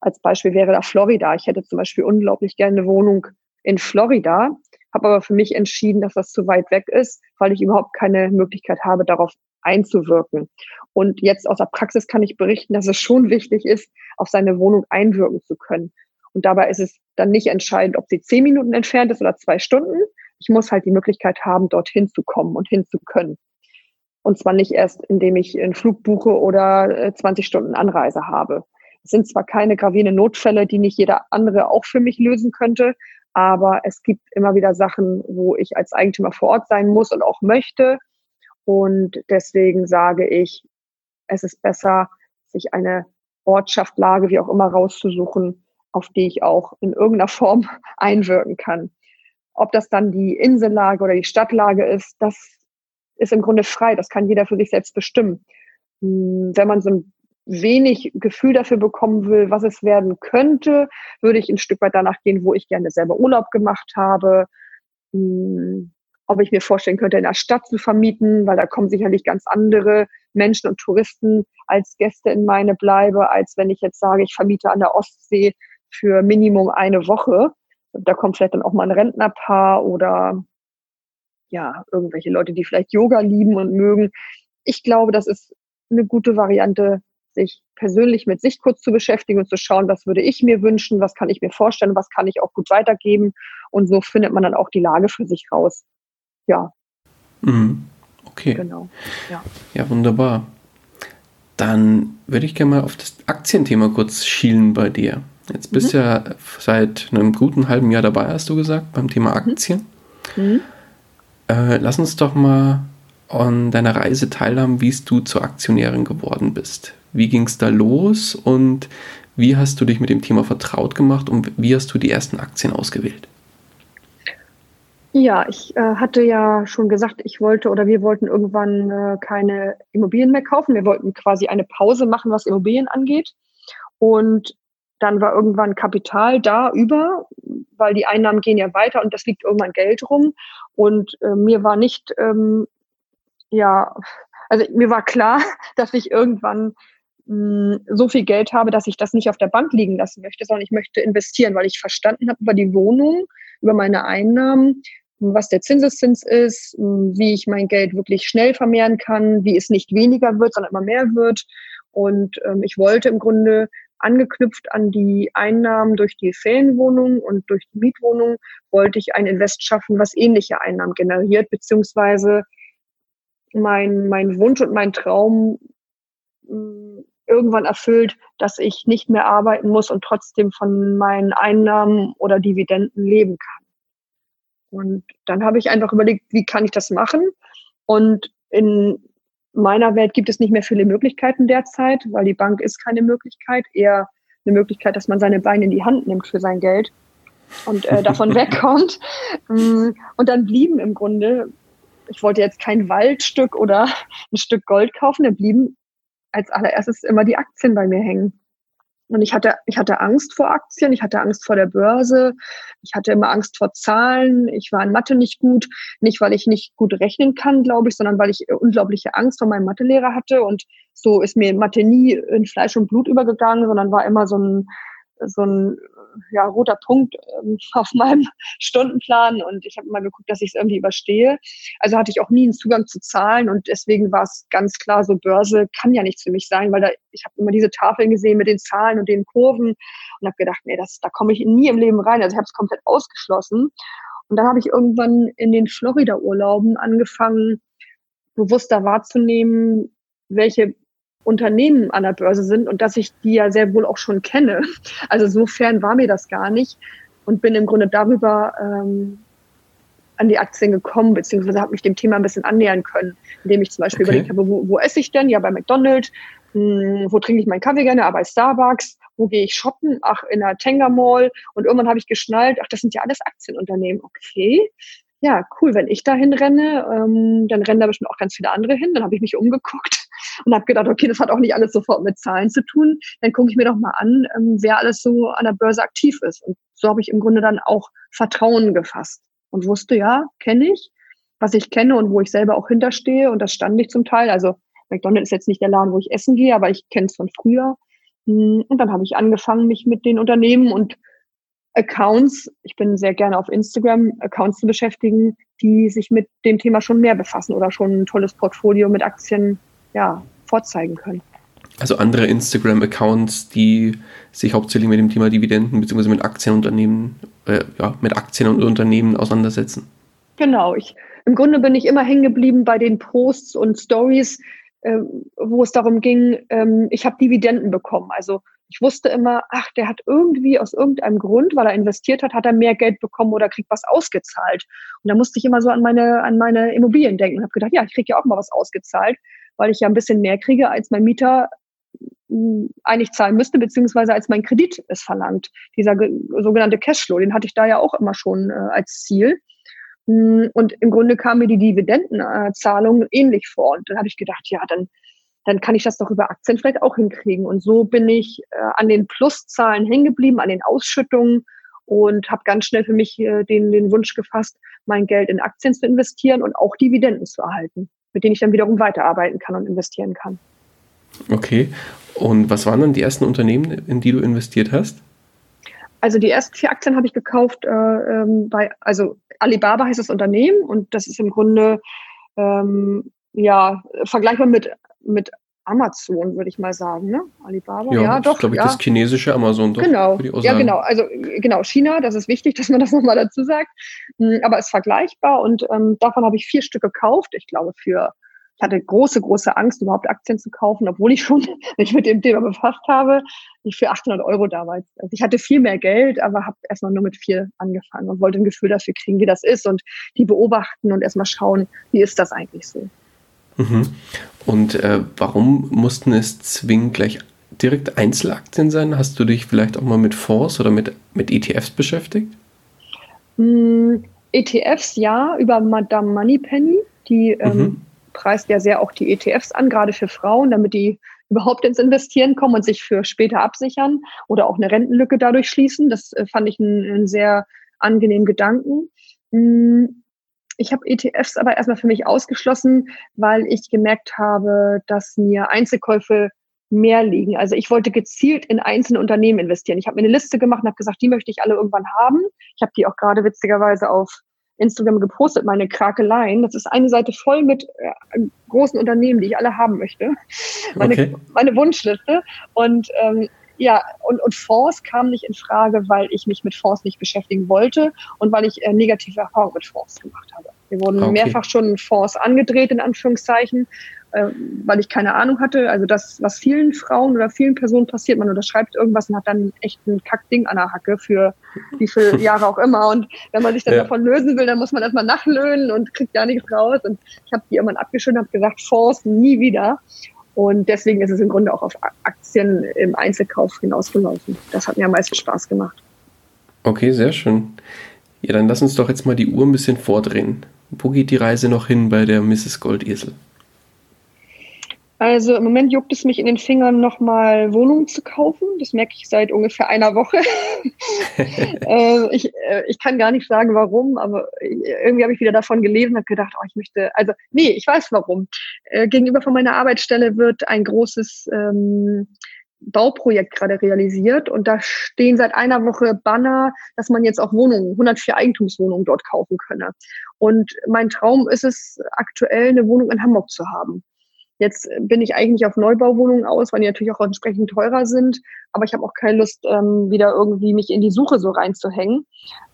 Als Beispiel wäre da Florida. Ich hätte zum Beispiel unglaublich gerne eine Wohnung in Florida, habe aber für mich entschieden, dass das zu weit weg ist, weil ich überhaupt keine Möglichkeit habe, darauf einzuwirken. Und jetzt aus der Praxis kann ich berichten, dass es schon wichtig ist, auf seine Wohnung einwirken zu können. Und dabei ist es dann nicht entscheidend, ob sie zehn Minuten entfernt ist oder zwei Stunden. Ich muss halt die Möglichkeit haben, dorthin zu kommen und hin zu können. Und zwar nicht erst, indem ich einen Flug buche oder 20 äh, Stunden Anreise habe. Es sind zwar keine gravierenden Notfälle, die nicht jeder andere auch für mich lösen könnte, aber es gibt immer wieder Sachen, wo ich als Eigentümer vor Ort sein muss und auch möchte. Und deswegen sage ich, es ist besser, sich eine Ortschaft, Lage, wie auch immer rauszusuchen, auf die ich auch in irgendeiner Form einwirken kann. Ob das dann die Insellage oder die Stadtlage ist, das ist im Grunde frei. Das kann jeder für sich selbst bestimmen. Hm, wenn man so ein wenig Gefühl dafür bekommen will, was es werden könnte, würde ich ein Stück weit danach gehen, wo ich gerne selber Urlaub gemacht habe. Hm, ob ich mir vorstellen könnte, in der Stadt zu vermieten, weil da kommen sicherlich ganz andere Menschen und Touristen als Gäste in meine Bleibe, als wenn ich jetzt sage, ich vermiete an der Ostsee für Minimum eine Woche. Da kommt vielleicht dann auch mal ein Rentnerpaar oder ja, irgendwelche Leute, die vielleicht Yoga lieben und mögen. Ich glaube, das ist eine gute Variante, sich persönlich mit sich kurz zu beschäftigen und zu schauen, was würde ich mir wünschen, was kann ich mir vorstellen, was kann ich auch gut weitergeben. Und so findet man dann auch die Lage für sich raus. Ja. Mhm. Okay. Genau. Ja. ja, wunderbar. Dann würde ich gerne mal auf das Aktienthema kurz schielen bei dir. Jetzt bist du mhm. ja seit einem guten halben Jahr dabei, hast du gesagt, beim Thema mhm. Aktien. Mhm. Äh, lass uns doch mal an deiner Reise teilhaben, wie du zur Aktionärin geworden bist. Wie ging es da los und wie hast du dich mit dem Thema vertraut gemacht und wie hast du die ersten Aktien ausgewählt? Ja, ich äh, hatte ja schon gesagt, ich wollte oder wir wollten irgendwann äh, keine Immobilien mehr kaufen. Wir wollten quasi eine Pause machen, was Immobilien angeht. Und dann war irgendwann Kapital da über, weil die Einnahmen gehen ja weiter und das liegt irgendwann Geld rum. Und äh, mir war nicht, ähm, ja, also mir war klar, dass ich irgendwann hm, so viel Geld habe, dass ich das nicht auf der Bank liegen lassen möchte, sondern ich möchte investieren, weil ich verstanden habe über die Wohnung, über meine Einnahmen, was der Zinseszins ist, wie ich mein Geld wirklich schnell vermehren kann, wie es nicht weniger wird, sondern immer mehr wird. Und ähm, ich wollte im Grunde angeknüpft an die Einnahmen durch die Ferienwohnung und durch die Mietwohnung, wollte ich ein Invest schaffen, was ähnliche Einnahmen generiert, beziehungsweise mein, mein Wunsch und mein Traum mh, irgendwann erfüllt, dass ich nicht mehr arbeiten muss und trotzdem von meinen Einnahmen oder Dividenden leben kann. Und dann habe ich einfach überlegt, wie kann ich das machen? Und in meiner Welt gibt es nicht mehr viele Möglichkeiten derzeit, weil die Bank ist keine Möglichkeit, eher eine Möglichkeit, dass man seine Beine in die Hand nimmt für sein Geld und äh, davon wegkommt. Mm, und dann blieben im Grunde, ich wollte jetzt kein Waldstück oder ein Stück Gold kaufen, dann blieben als allererstes immer die Aktien bei mir hängen. Und ich hatte, ich hatte Angst vor Aktien, ich hatte Angst vor der Börse, ich hatte immer Angst vor Zahlen, ich war in Mathe nicht gut, nicht weil ich nicht gut rechnen kann, glaube ich, sondern weil ich unglaubliche Angst vor meinem Mathelehrer hatte. Und so ist mir Mathe nie in Fleisch und Blut übergegangen, sondern war immer so ein, so ein ja, roter Punkt ähm, auf meinem Stundenplan und ich habe immer geguckt, dass ich es irgendwie überstehe. Also hatte ich auch nie einen Zugang zu Zahlen und deswegen war es ganz klar, so Börse kann ja nichts für mich sein, weil da, ich habe immer diese Tafeln gesehen mit den Zahlen und den Kurven und habe gedacht, nee, das, da komme ich nie im Leben rein. Also ich habe es komplett ausgeschlossen. Und dann habe ich irgendwann in den Florida-Urlauben angefangen, bewusster wahrzunehmen, welche Unternehmen an der Börse sind und dass ich die ja sehr wohl auch schon kenne. Also sofern war mir das gar nicht und bin im Grunde darüber ähm, an die Aktien gekommen, beziehungsweise habe mich dem Thema ein bisschen annähern können, indem ich zum Beispiel okay. überlegt habe, wo, wo esse ich denn? Ja, bei McDonald's. Hm, wo trinke ich meinen Kaffee gerne? Ah, bei Starbucks. Wo gehe ich shoppen? Ach, in der Tenga Mall. Und irgendwann habe ich geschnallt, ach, das sind ja alles Aktienunternehmen. Okay, ja, cool, wenn ich dahin renne, ähm, dann rennen da bestimmt auch ganz viele andere hin. Dann habe ich mich umgeguckt und habe gedacht, okay, das hat auch nicht alles sofort mit Zahlen zu tun. Dann gucke ich mir doch mal an, ähm, wer alles so an der Börse aktiv ist. Und so habe ich im Grunde dann auch Vertrauen gefasst und wusste, ja, kenne ich, was ich kenne und wo ich selber auch hinterstehe. Und das stand ich zum Teil. Also McDonald's ist jetzt nicht der Laden, wo ich essen gehe, aber ich kenne es von früher. Hm, und dann habe ich angefangen, mich mit den Unternehmen und Accounts, ich bin sehr gerne auf Instagram, Accounts zu beschäftigen, die sich mit dem Thema schon mehr befassen oder schon ein tolles Portfolio mit Aktien ja, vorzeigen können. Also andere Instagram-Accounts, die sich hauptsächlich mit dem Thema Dividenden bzw. mit Aktienunternehmen, äh, ja, mit Aktien und Unternehmen auseinandersetzen. Genau, ich, im Grunde bin ich immer hängen geblieben bei den Posts und Stories, äh, wo es darum ging, ähm, ich habe Dividenden bekommen. Also ich wusste immer, ach, der hat irgendwie aus irgendeinem Grund, weil er investiert hat, hat er mehr Geld bekommen oder kriegt was ausgezahlt. Und da musste ich immer so an meine, an meine Immobilien denken und habe gedacht, ja, ich kriege ja auch mal was ausgezahlt, weil ich ja ein bisschen mehr kriege, als mein Mieter hm, eigentlich zahlen müsste, beziehungsweise als mein Kredit es verlangt. Dieser sogenannte Cashflow, den hatte ich da ja auch immer schon äh, als Ziel. Hm, und im Grunde kam mir die Dividendenzahlung ähnlich vor. Und dann habe ich gedacht, ja, dann dann kann ich das doch über Aktien vielleicht auch hinkriegen. Und so bin ich äh, an den Pluszahlen hängen geblieben, an den Ausschüttungen und habe ganz schnell für mich äh, den, den Wunsch gefasst, mein Geld in Aktien zu investieren und auch Dividenden zu erhalten, mit denen ich dann wiederum weiterarbeiten kann und investieren kann. Okay. Und was waren dann die ersten Unternehmen, in die du investiert hast? Also die ersten vier Aktien habe ich gekauft äh, ähm, bei, also Alibaba heißt das Unternehmen und das ist im Grunde ähm, ja vergleichbar mit mit Amazon, würde ich mal sagen, ne? Alibaba. Ja, ja doch. glaube ich, ja. das chinesische Amazon. Doch, genau. Ja, genau. Also genau, China, das ist wichtig, dass man das nochmal dazu sagt. Hm, aber es ist vergleichbar und ähm, davon habe ich vier Stück gekauft. Ich glaube, für ich hatte große, große Angst, überhaupt Aktien zu kaufen, obwohl ich schon mich mit dem Thema befasst habe. Ich für 800 Euro damals. Also ich hatte viel mehr Geld, aber habe erstmal nur mit vier angefangen und wollte ein Gefühl dafür kriegen, wie das ist und die beobachten und erstmal schauen, wie ist das eigentlich so. Mhm. Und äh, warum mussten es zwingend gleich direkt Einzelaktien sein? Hast du dich vielleicht auch mal mit Fonds oder mit, mit ETFs beschäftigt? Mm, ETFs ja, über Madame Moneypenny. Die ähm, mhm. preist ja sehr auch die ETFs an, gerade für Frauen, damit die überhaupt ins Investieren kommen und sich für später absichern oder auch eine Rentenlücke dadurch schließen. Das äh, fand ich einen, sehr angenehmen Gedanken. Mm, ich habe ETFs aber erstmal für mich ausgeschlossen, weil ich gemerkt habe, dass mir Einzelkäufe mehr liegen. Also ich wollte gezielt in einzelne Unternehmen investieren. Ich habe mir eine Liste gemacht und habe gesagt, die möchte ich alle irgendwann haben. Ich habe die auch gerade witzigerweise auf Instagram gepostet, meine Krakeleien. Das ist eine Seite voll mit äh, großen Unternehmen, die ich alle haben möchte. Meine, okay. meine Wunschliste. Und ähm, ja, und, und Fonds kam nicht in Frage, weil ich mich mit Fonds nicht beschäftigen wollte und weil ich äh, negative Erfahrungen mit Fonds gemacht habe. Wir wurden okay. mehrfach schon Fonds angedreht, in Anführungszeichen, äh, weil ich keine Ahnung hatte. Also das, was vielen Frauen oder vielen Personen passiert, man unterschreibt irgendwas und hat dann echt ein Kackding an der Hacke für wie viele Jahre auch immer. Und wenn man sich dann ja. davon lösen will, dann muss man erstmal nachlöhnen und kriegt gar nichts raus. Und ich habe die irgendwann abgeschüttet und habe gesagt, Fonds nie wieder. Und deswegen ist es im Grunde auch auf Aktien im Einzelkauf hinausgelaufen. Das hat mir am meisten Spaß gemacht. Okay, sehr schön. Ja, dann lass uns doch jetzt mal die Uhr ein bisschen vordrehen. Wo geht die Reise noch hin bei der Mrs. Goldesel? Also im Moment juckt es mich in den Fingern, nochmal Wohnungen zu kaufen. Das merke ich seit ungefähr einer Woche. äh, ich, äh, ich kann gar nicht sagen, warum, aber irgendwie habe ich wieder davon gelesen und habe gedacht, oh, ich möchte, also nee, ich weiß warum. Äh, gegenüber von meiner Arbeitsstelle wird ein großes ähm, Bauprojekt gerade realisiert und da stehen seit einer Woche Banner, dass man jetzt auch Wohnungen, 104 Eigentumswohnungen dort kaufen könne. Und mein Traum ist es aktuell, eine Wohnung in Hamburg zu haben. Jetzt bin ich eigentlich auf Neubauwohnungen aus, weil die natürlich auch entsprechend teurer sind. Aber ich habe auch keine Lust, ähm, wieder irgendwie mich in die Suche so reinzuhängen.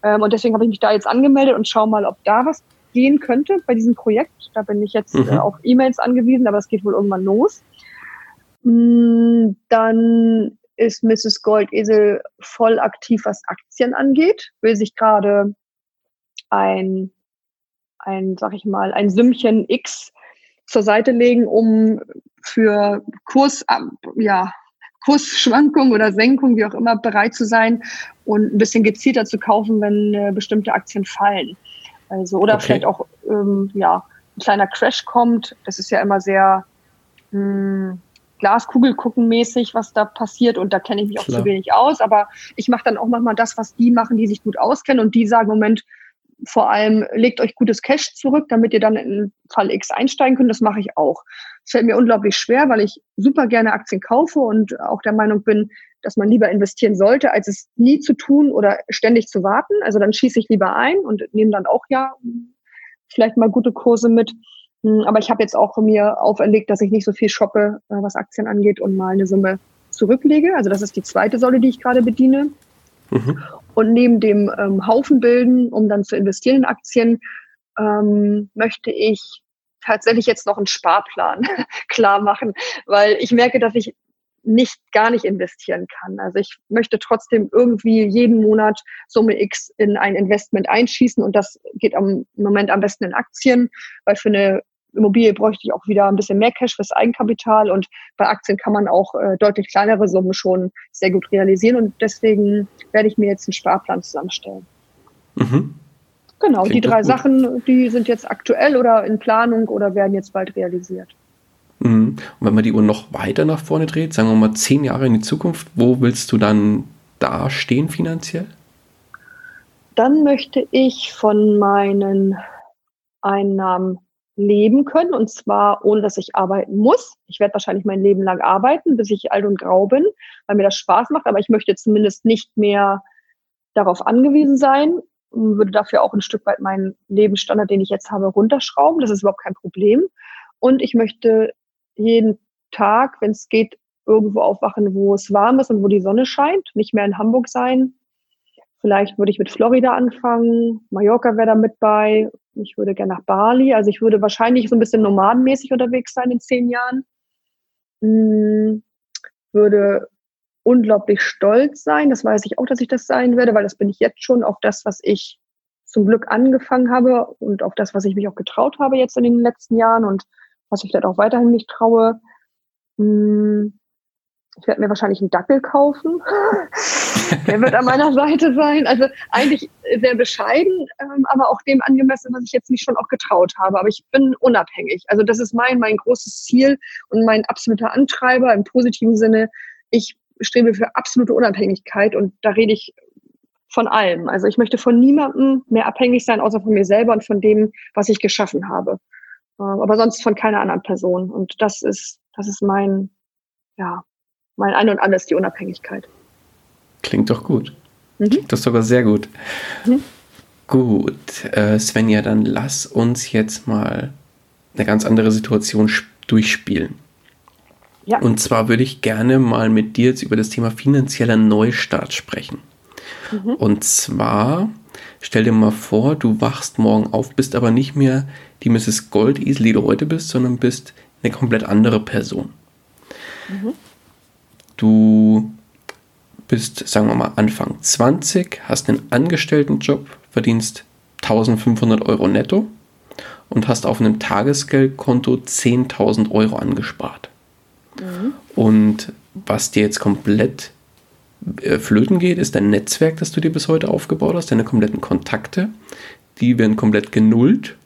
Ähm, und deswegen habe ich mich da jetzt angemeldet und schaue mal, ob da was gehen könnte bei diesem Projekt. Da bin ich jetzt mhm. äh, auf E-Mails angewiesen, aber es geht wohl irgendwann los. Mm, dann ist Mrs. Goldesel voll aktiv, was Aktien angeht, will sich gerade ein, ein, sag ich mal, ein Sümmchen X zur Seite legen, um für Kurs, ja, Kursschwankungen oder Senkungen, wie auch immer, bereit zu sein und ein bisschen gezielter zu kaufen, wenn äh, bestimmte Aktien fallen. Also, oder okay. vielleicht auch, ähm, ja, ein kleiner Crash kommt. Das ist ja immer sehr mh, hm, Glaskugel gucken mäßig, was da passiert. Und da kenne ich mich Klar. auch zu wenig aus. Aber ich mache dann auch manchmal das, was die machen, die sich gut auskennen. Und die sagen, Moment, vor allem legt euch gutes Cash zurück, damit ihr dann in Fall X einsteigen könnt. Das mache ich auch. Es fällt mir unglaublich schwer, weil ich super gerne Aktien kaufe und auch der Meinung bin, dass man lieber investieren sollte, als es nie zu tun oder ständig zu warten. Also dann schieße ich lieber ein und nehme dann auch ja vielleicht mal gute Kurse mit. Hm, aber ich habe jetzt auch mir auferlegt, dass ich nicht so viel shoppe, äh, was Aktien angeht und mal eine Summe zurücklege. Also das ist die zweite Säule, die ich gerade bediene. Mhm. Und neben dem ähm, Haufen bilden, um dann zu investieren in Aktien, ähm, möchte ich tatsächlich jetzt noch einen Sparplan klar machen, weil ich merke, dass ich nicht gar nicht investieren kann. Also ich möchte trotzdem irgendwie jeden Monat Summe X in ein Investment einschießen und das geht am Moment am besten in Aktien, weil für eine Immobilie bräuchte ich auch wieder ein bisschen mehr Cash fürs Eigenkapital und bei Aktien kann man auch äh, deutlich kleinere Summen schon sehr gut realisieren und deswegen werde ich mir jetzt einen Sparplan zusammenstellen. Mhm. Genau, Klingt die drei Sachen, die sind jetzt aktuell oder in Planung oder werden jetzt bald realisiert. Mhm. Und wenn man die Uhr noch weiter nach vorne dreht, sagen wir mal zehn Jahre in die Zukunft, wo willst du dann da stehen finanziell? Dann möchte ich von meinen Einnahmen leben können und zwar ohne, dass ich arbeiten muss. Ich werde wahrscheinlich mein Leben lang arbeiten, bis ich alt und grau bin, weil mir das Spaß macht, aber ich möchte zumindest nicht mehr darauf angewiesen sein und würde dafür auch ein Stück weit meinen Lebensstandard, den ich jetzt habe, runterschrauben. Das ist überhaupt kein Problem. Und ich möchte jeden Tag, wenn es geht, irgendwo aufwachen, wo es warm ist und wo die Sonne scheint, nicht mehr in Hamburg sein, Vielleicht würde ich mit Florida anfangen. Mallorca wäre da mit bei. Ich würde gerne nach Bali. Also ich würde wahrscheinlich so ein bisschen nomadenmäßig unterwegs sein in zehn Jahren. Hm, würde unglaublich stolz sein. Das weiß ich auch, dass ich das sein werde, weil das bin ich jetzt schon auf das, was ich zum Glück angefangen habe und auf das, was ich mich auch getraut habe jetzt in den letzten Jahren und was ich vielleicht auch weiterhin mich traue. Hm, ich werde mir wahrscheinlich einen Dackel kaufen. Der wird an meiner Seite sein. Also eigentlich sehr bescheiden, ähm, aber auch dem angemessen, was ich jetzt nicht schon auch getraut habe. Aber ich bin unabhängig. Also das ist mein, mein großes Ziel und mein absoluter Antreiber im positiven Sinne. Ich strebe für absolute Unabhängigkeit und da rede ich von allem. Also ich möchte von niemandem mehr abhängig sein, außer von mir selber und von dem, was ich geschaffen habe. Ähm, aber sonst von keiner anderen Person. Und das ist, das ist mein, ja, mein Ein und Alles, die Unabhängigkeit. Klingt doch gut. Mhm. Klingt doch sogar sehr gut. Mhm. Gut, äh, Svenja, dann lass uns jetzt mal eine ganz andere Situation durchspielen. Ja. Und zwar würde ich gerne mal mit dir jetzt über das Thema finanzieller Neustart sprechen. Mhm. Und zwar, stell dir mal vor, du wachst morgen auf, bist aber nicht mehr die Mrs. Goldesel, die du heute bist, sondern bist eine komplett andere Person. Mhm. Du bist, sagen wir mal, Anfang 20, hast einen Angestelltenjob, verdienst 1500 Euro netto und hast auf einem Tagesgeldkonto 10.000 Euro angespart. Mhm. Und was dir jetzt komplett äh, flöten geht, ist dein Netzwerk, das du dir bis heute aufgebaut hast, deine kompletten Kontakte. Die werden komplett genullt,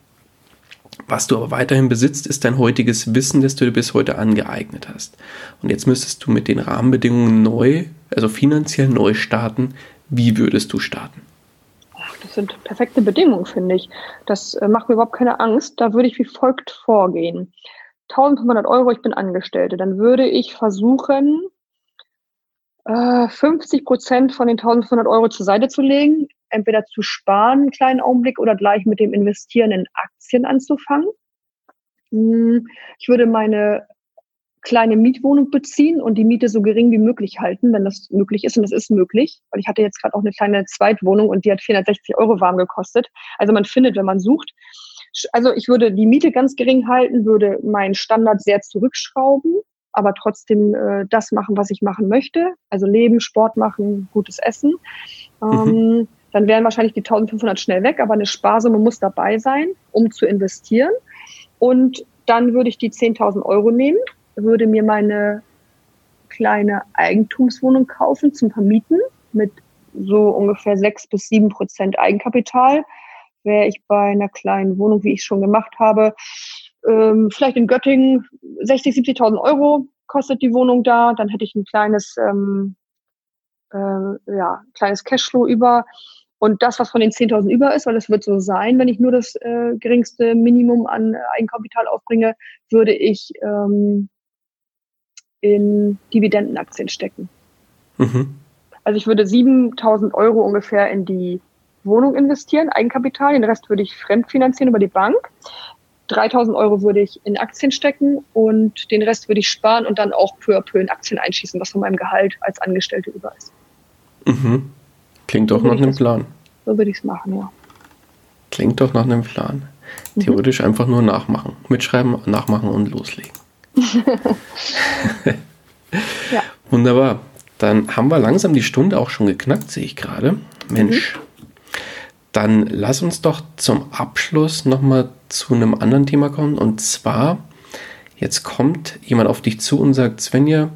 Was du aber weiterhin besitzt, ist dein heutiges Wissen, das du dir bis heute angeeignet hast. Und jetzt müsstest du mit den Rahmenbedingungen neu, also finanziell neu starten. Wie würdest du starten? Das sind perfekte Bedingungen, finde ich. Das äh, macht mir überhaupt keine Angst. Da würde ich wie folgt vorgehen. 1500 Euro, ich bin Angestellte. Dann würde ich versuchen, 50 äh, Prozent von den 1500 Euro zur Seite zu legen, entweder zu sparen, einen kleinen Augenblick, oder gleich mit dem Investieren in Aktien anzufangen. Hm, ich würde meine kleine Mietwohnung beziehen und die Miete so gering wie möglich halten, wenn das möglich ist. Und das ist möglich, weil ich hatte jetzt gerade auch eine kleine Zweitwohnung und die hat 460 Euro warm gekostet. Also man findet, wenn man sucht. Also ich würde die Miete ganz gering halten, würde meinen Standard sehr zurückschrauben, aber trotzdem äh, das machen, was ich machen möchte. Also leben, Sport machen, gutes Essen. Mhm. Ähm, dann wären wahrscheinlich die 1500 schnell weg, aber eine Sparsumme muss dabei sein, um zu investieren. Und dann würde ich die 10.000 Euro nehmen würde mir meine kleine Eigentumswohnung kaufen zum Vermieten mit so ungefähr sechs bis sieben Prozent Eigenkapital. Wäre ich bei einer kleinen Wohnung, wie ich schon gemacht habe, ähm, vielleicht in Göttingen 60, 70.000 Euro kostet die Wohnung da, dann hätte ich ein kleines, ähm, äh, ja, kleines Cashflow über. Und das, was von den 10.000 über ist, weil es wird so sein, wenn ich nur das äh, geringste Minimum an Eigenkapital aufbringe, würde ich ähm, in Dividendenaktien stecken. Mhm. Also ich würde 7000 Euro ungefähr in die Wohnung investieren, Eigenkapital, den Rest würde ich fremdfinanzieren über die Bank. 3000 Euro würde ich in Aktien stecken und den Rest würde ich sparen und dann auch peu à peu in Aktien einschießen, was von meinem Gehalt als Angestellte über ist. Mhm. Klingt doch so nach einem Plan. So würde ich es machen, ja. Klingt doch nach einem Plan. Mhm. Theoretisch mhm. einfach nur nachmachen. Mitschreiben, nachmachen und loslegen. ja. Wunderbar. Dann haben wir langsam die Stunde auch schon geknackt, sehe ich gerade. Mensch. Mhm. Dann lass uns doch zum Abschluss nochmal zu einem anderen Thema kommen. Und zwar, jetzt kommt jemand auf dich zu und sagt, Svenja,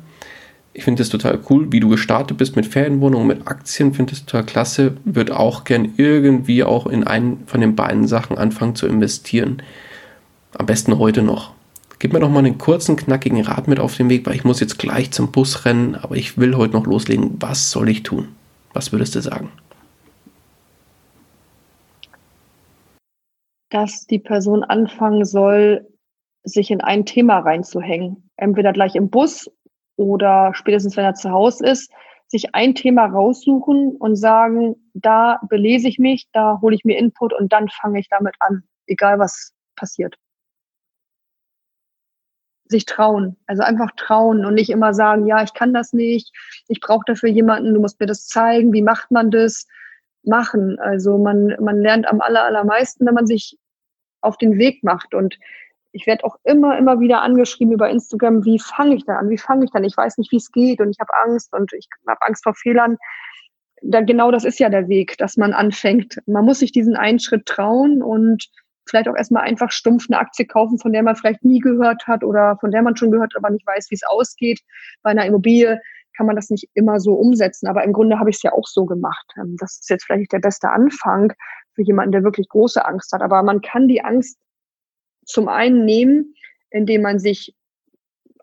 ich finde es total cool, wie du gestartet bist mit Ferienwohnungen, mit Aktien, finde es total klasse, würde auch gern irgendwie auch in einen von den beiden Sachen anfangen zu investieren. Am besten heute noch. Gib mir doch mal einen kurzen, knackigen Rat mit auf den Weg, weil ich muss jetzt gleich zum Bus rennen, aber ich will heute noch loslegen. Was soll ich tun? Was würdest du sagen? Dass die Person anfangen soll, sich in ein Thema reinzuhängen. Entweder gleich im Bus oder spätestens, wenn er zu Hause ist, sich ein Thema raussuchen und sagen, da belese ich mich, da hole ich mir Input und dann fange ich damit an, egal was passiert sich trauen. Also einfach trauen und nicht immer sagen, ja, ich kann das nicht, ich brauche dafür jemanden, du musst mir das zeigen, wie macht man das? Machen. Also man, man lernt am aller, allermeisten, wenn man sich auf den Weg macht. Und ich werde auch immer, immer wieder angeschrieben über Instagram, wie fange ich da an, wie fange ich dann? Ich weiß nicht, wie es geht und ich habe Angst und ich habe Angst vor Fehlern. Da, genau das ist ja der Weg, dass man anfängt. Man muss sich diesen einen Schritt trauen und vielleicht auch erstmal einfach stumpf eine Aktie kaufen, von der man vielleicht nie gehört hat oder von der man schon gehört, aber nicht weiß, wie es ausgeht. Bei einer Immobilie kann man das nicht immer so umsetzen, aber im Grunde habe ich es ja auch so gemacht. Ähm, das ist jetzt vielleicht nicht der beste Anfang für jemanden, der wirklich große Angst hat, aber man kann die Angst zum einen nehmen, indem man sich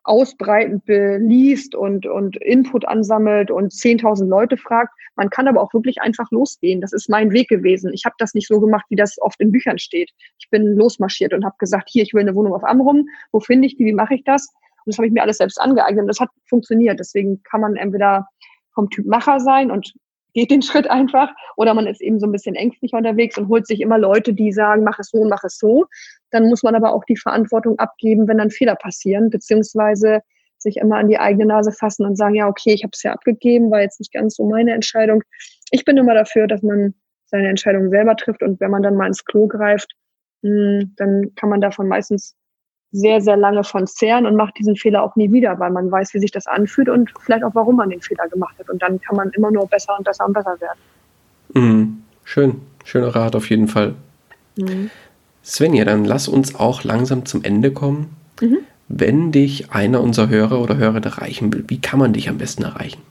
ausbreitend beliest und, und Input ansammelt und 10.000 Leute fragt. Man kann aber auch wirklich einfach losgehen. Das ist mein Weg gewesen. Ich habe das nicht so gemacht, wie das oft in Büchern steht. Ich bin losmarschiert und habe gesagt, hier, ich will eine Wohnung auf Amrum. Wo finde ich die? Wie mache ich das? Und das habe ich mir alles selbst angeeignet. Und das hat funktioniert. Deswegen kann man entweder vom Typ Macher sein und geht den Schritt einfach oder man ist eben so ein bisschen ängstlich unterwegs und holt sich immer Leute, die sagen, mach es so und mach es so. Dann muss man aber auch die Verantwortung abgeben, wenn dann Fehler passieren, beziehungsweise sich immer an die eigene Nase fassen und sagen, ja, okay, ich habe es ja abgegeben, war jetzt nicht ganz so meine Entscheidung. Ich bin immer dafür, dass man seine Entscheidung selber trifft und wenn man dann mal ins Klo greift, hm, dann kann man davon meistens sehr, sehr lange von zehren und macht diesen Fehler auch nie wieder, weil man weiß, wie sich das anfühlt und vielleicht auch, warum man den Fehler gemacht hat. Und dann kann man immer nur besser und besser und besser werden. Mhm. Schön, schöner Rat auf jeden Fall. Mhm. Svenja, dann lass uns auch langsam zum Ende kommen. Mhm. Wenn dich einer unserer Hörer oder Hörer erreichen will, wie kann man dich am besten erreichen?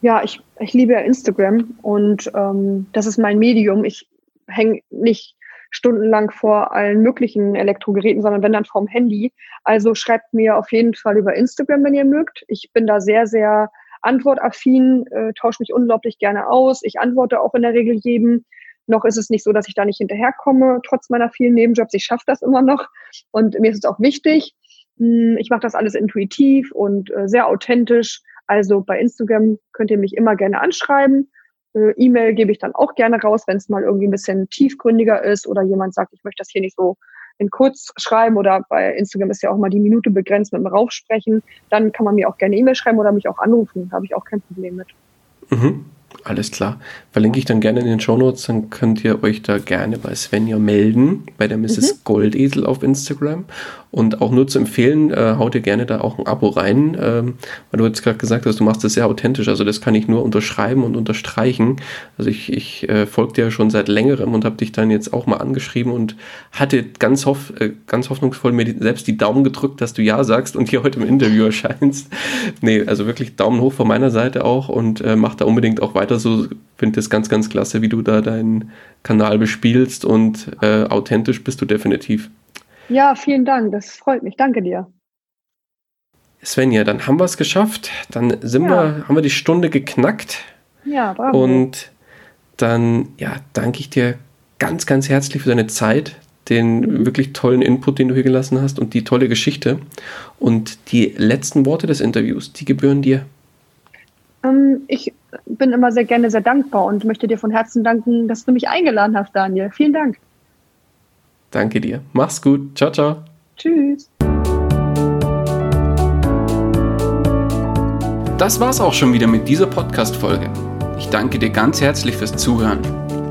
Ja, ich, ich liebe ja Instagram und ähm, das ist mein Medium. Ich hänge nicht stundenlang vor allen möglichen Elektrogeräten, sondern wenn dann vorm Handy. Also schreibt mir auf jeden Fall über Instagram, wenn ihr mögt. Ich bin da sehr, sehr antwortaffin, äh, tausche mich unglaublich gerne aus. Ich antworte auch in der Regel jedem. Noch ist es nicht so, dass ich da nicht hinterherkomme, trotz meiner vielen Nebenjobs. Ich schaffe das immer noch. Und mir ist es auch wichtig. Hm, ich mache das alles intuitiv und äh, sehr authentisch. Also bei Instagram könnt ihr mich immer gerne anschreiben. Äh, E-Mail gebe ich dann auch gerne raus, wenn es mal irgendwie ein bisschen tiefgründiger ist oder jemand sagt, ich möchte das hier nicht so in kurz schreiben oder bei Instagram ist ja auch mal die Minute begrenzt mit dem Raufsprechen. Dann kann man mir auch gerne E-Mail schreiben oder mich auch anrufen. Da habe ich auch kein Problem mit. Mhm. Alles klar. Verlinke ich dann gerne in den Show Notes, dann könnt ihr euch da gerne bei Svenja melden, bei der Mrs. Mhm. Goldesel auf Instagram. Und auch nur zu empfehlen, äh, haut ihr gerne da auch ein Abo rein, ähm, weil du jetzt gerade gesagt hast, du machst das sehr authentisch. Also das kann ich nur unterschreiben und unterstreichen. Also ich, ich äh, folge dir ja schon seit längerem und habe dich dann jetzt auch mal angeschrieben und hatte ganz, hoff, äh, ganz hoffnungsvoll mir die, selbst die Daumen gedrückt, dass du Ja sagst und hier heute im Interview erscheinst. nee, also wirklich Daumen hoch von meiner Seite auch und äh, mach da unbedingt auch weiter so. Finde das ganz, ganz klasse, wie du da deinen Kanal bespielst und äh, authentisch bist du definitiv. Ja, vielen Dank. Das freut mich. Danke dir. Svenja, dann haben wir es geschafft. Dann sind ja. wir, haben wir die Stunde geknackt. Ja, bravo. Und dann, ja, danke ich dir ganz, ganz herzlich für deine Zeit, den mhm. wirklich tollen Input, den du hier gelassen hast und die tolle Geschichte. Und die letzten Worte des Interviews, die gebühren dir. Ähm, ich bin immer sehr gerne sehr dankbar und möchte dir von Herzen danken, dass du mich eingeladen hast, Daniel. Vielen Dank. Danke dir. Mach's gut. Ciao, ciao. Tschüss. Das war's auch schon wieder mit dieser Podcast-Folge. Ich danke dir ganz herzlich fürs Zuhören.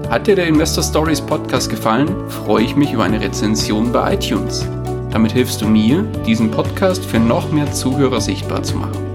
Hat dir der Investor Stories Podcast gefallen, freue ich mich über eine Rezension bei iTunes. Damit hilfst du mir, diesen Podcast für noch mehr Zuhörer sichtbar zu machen.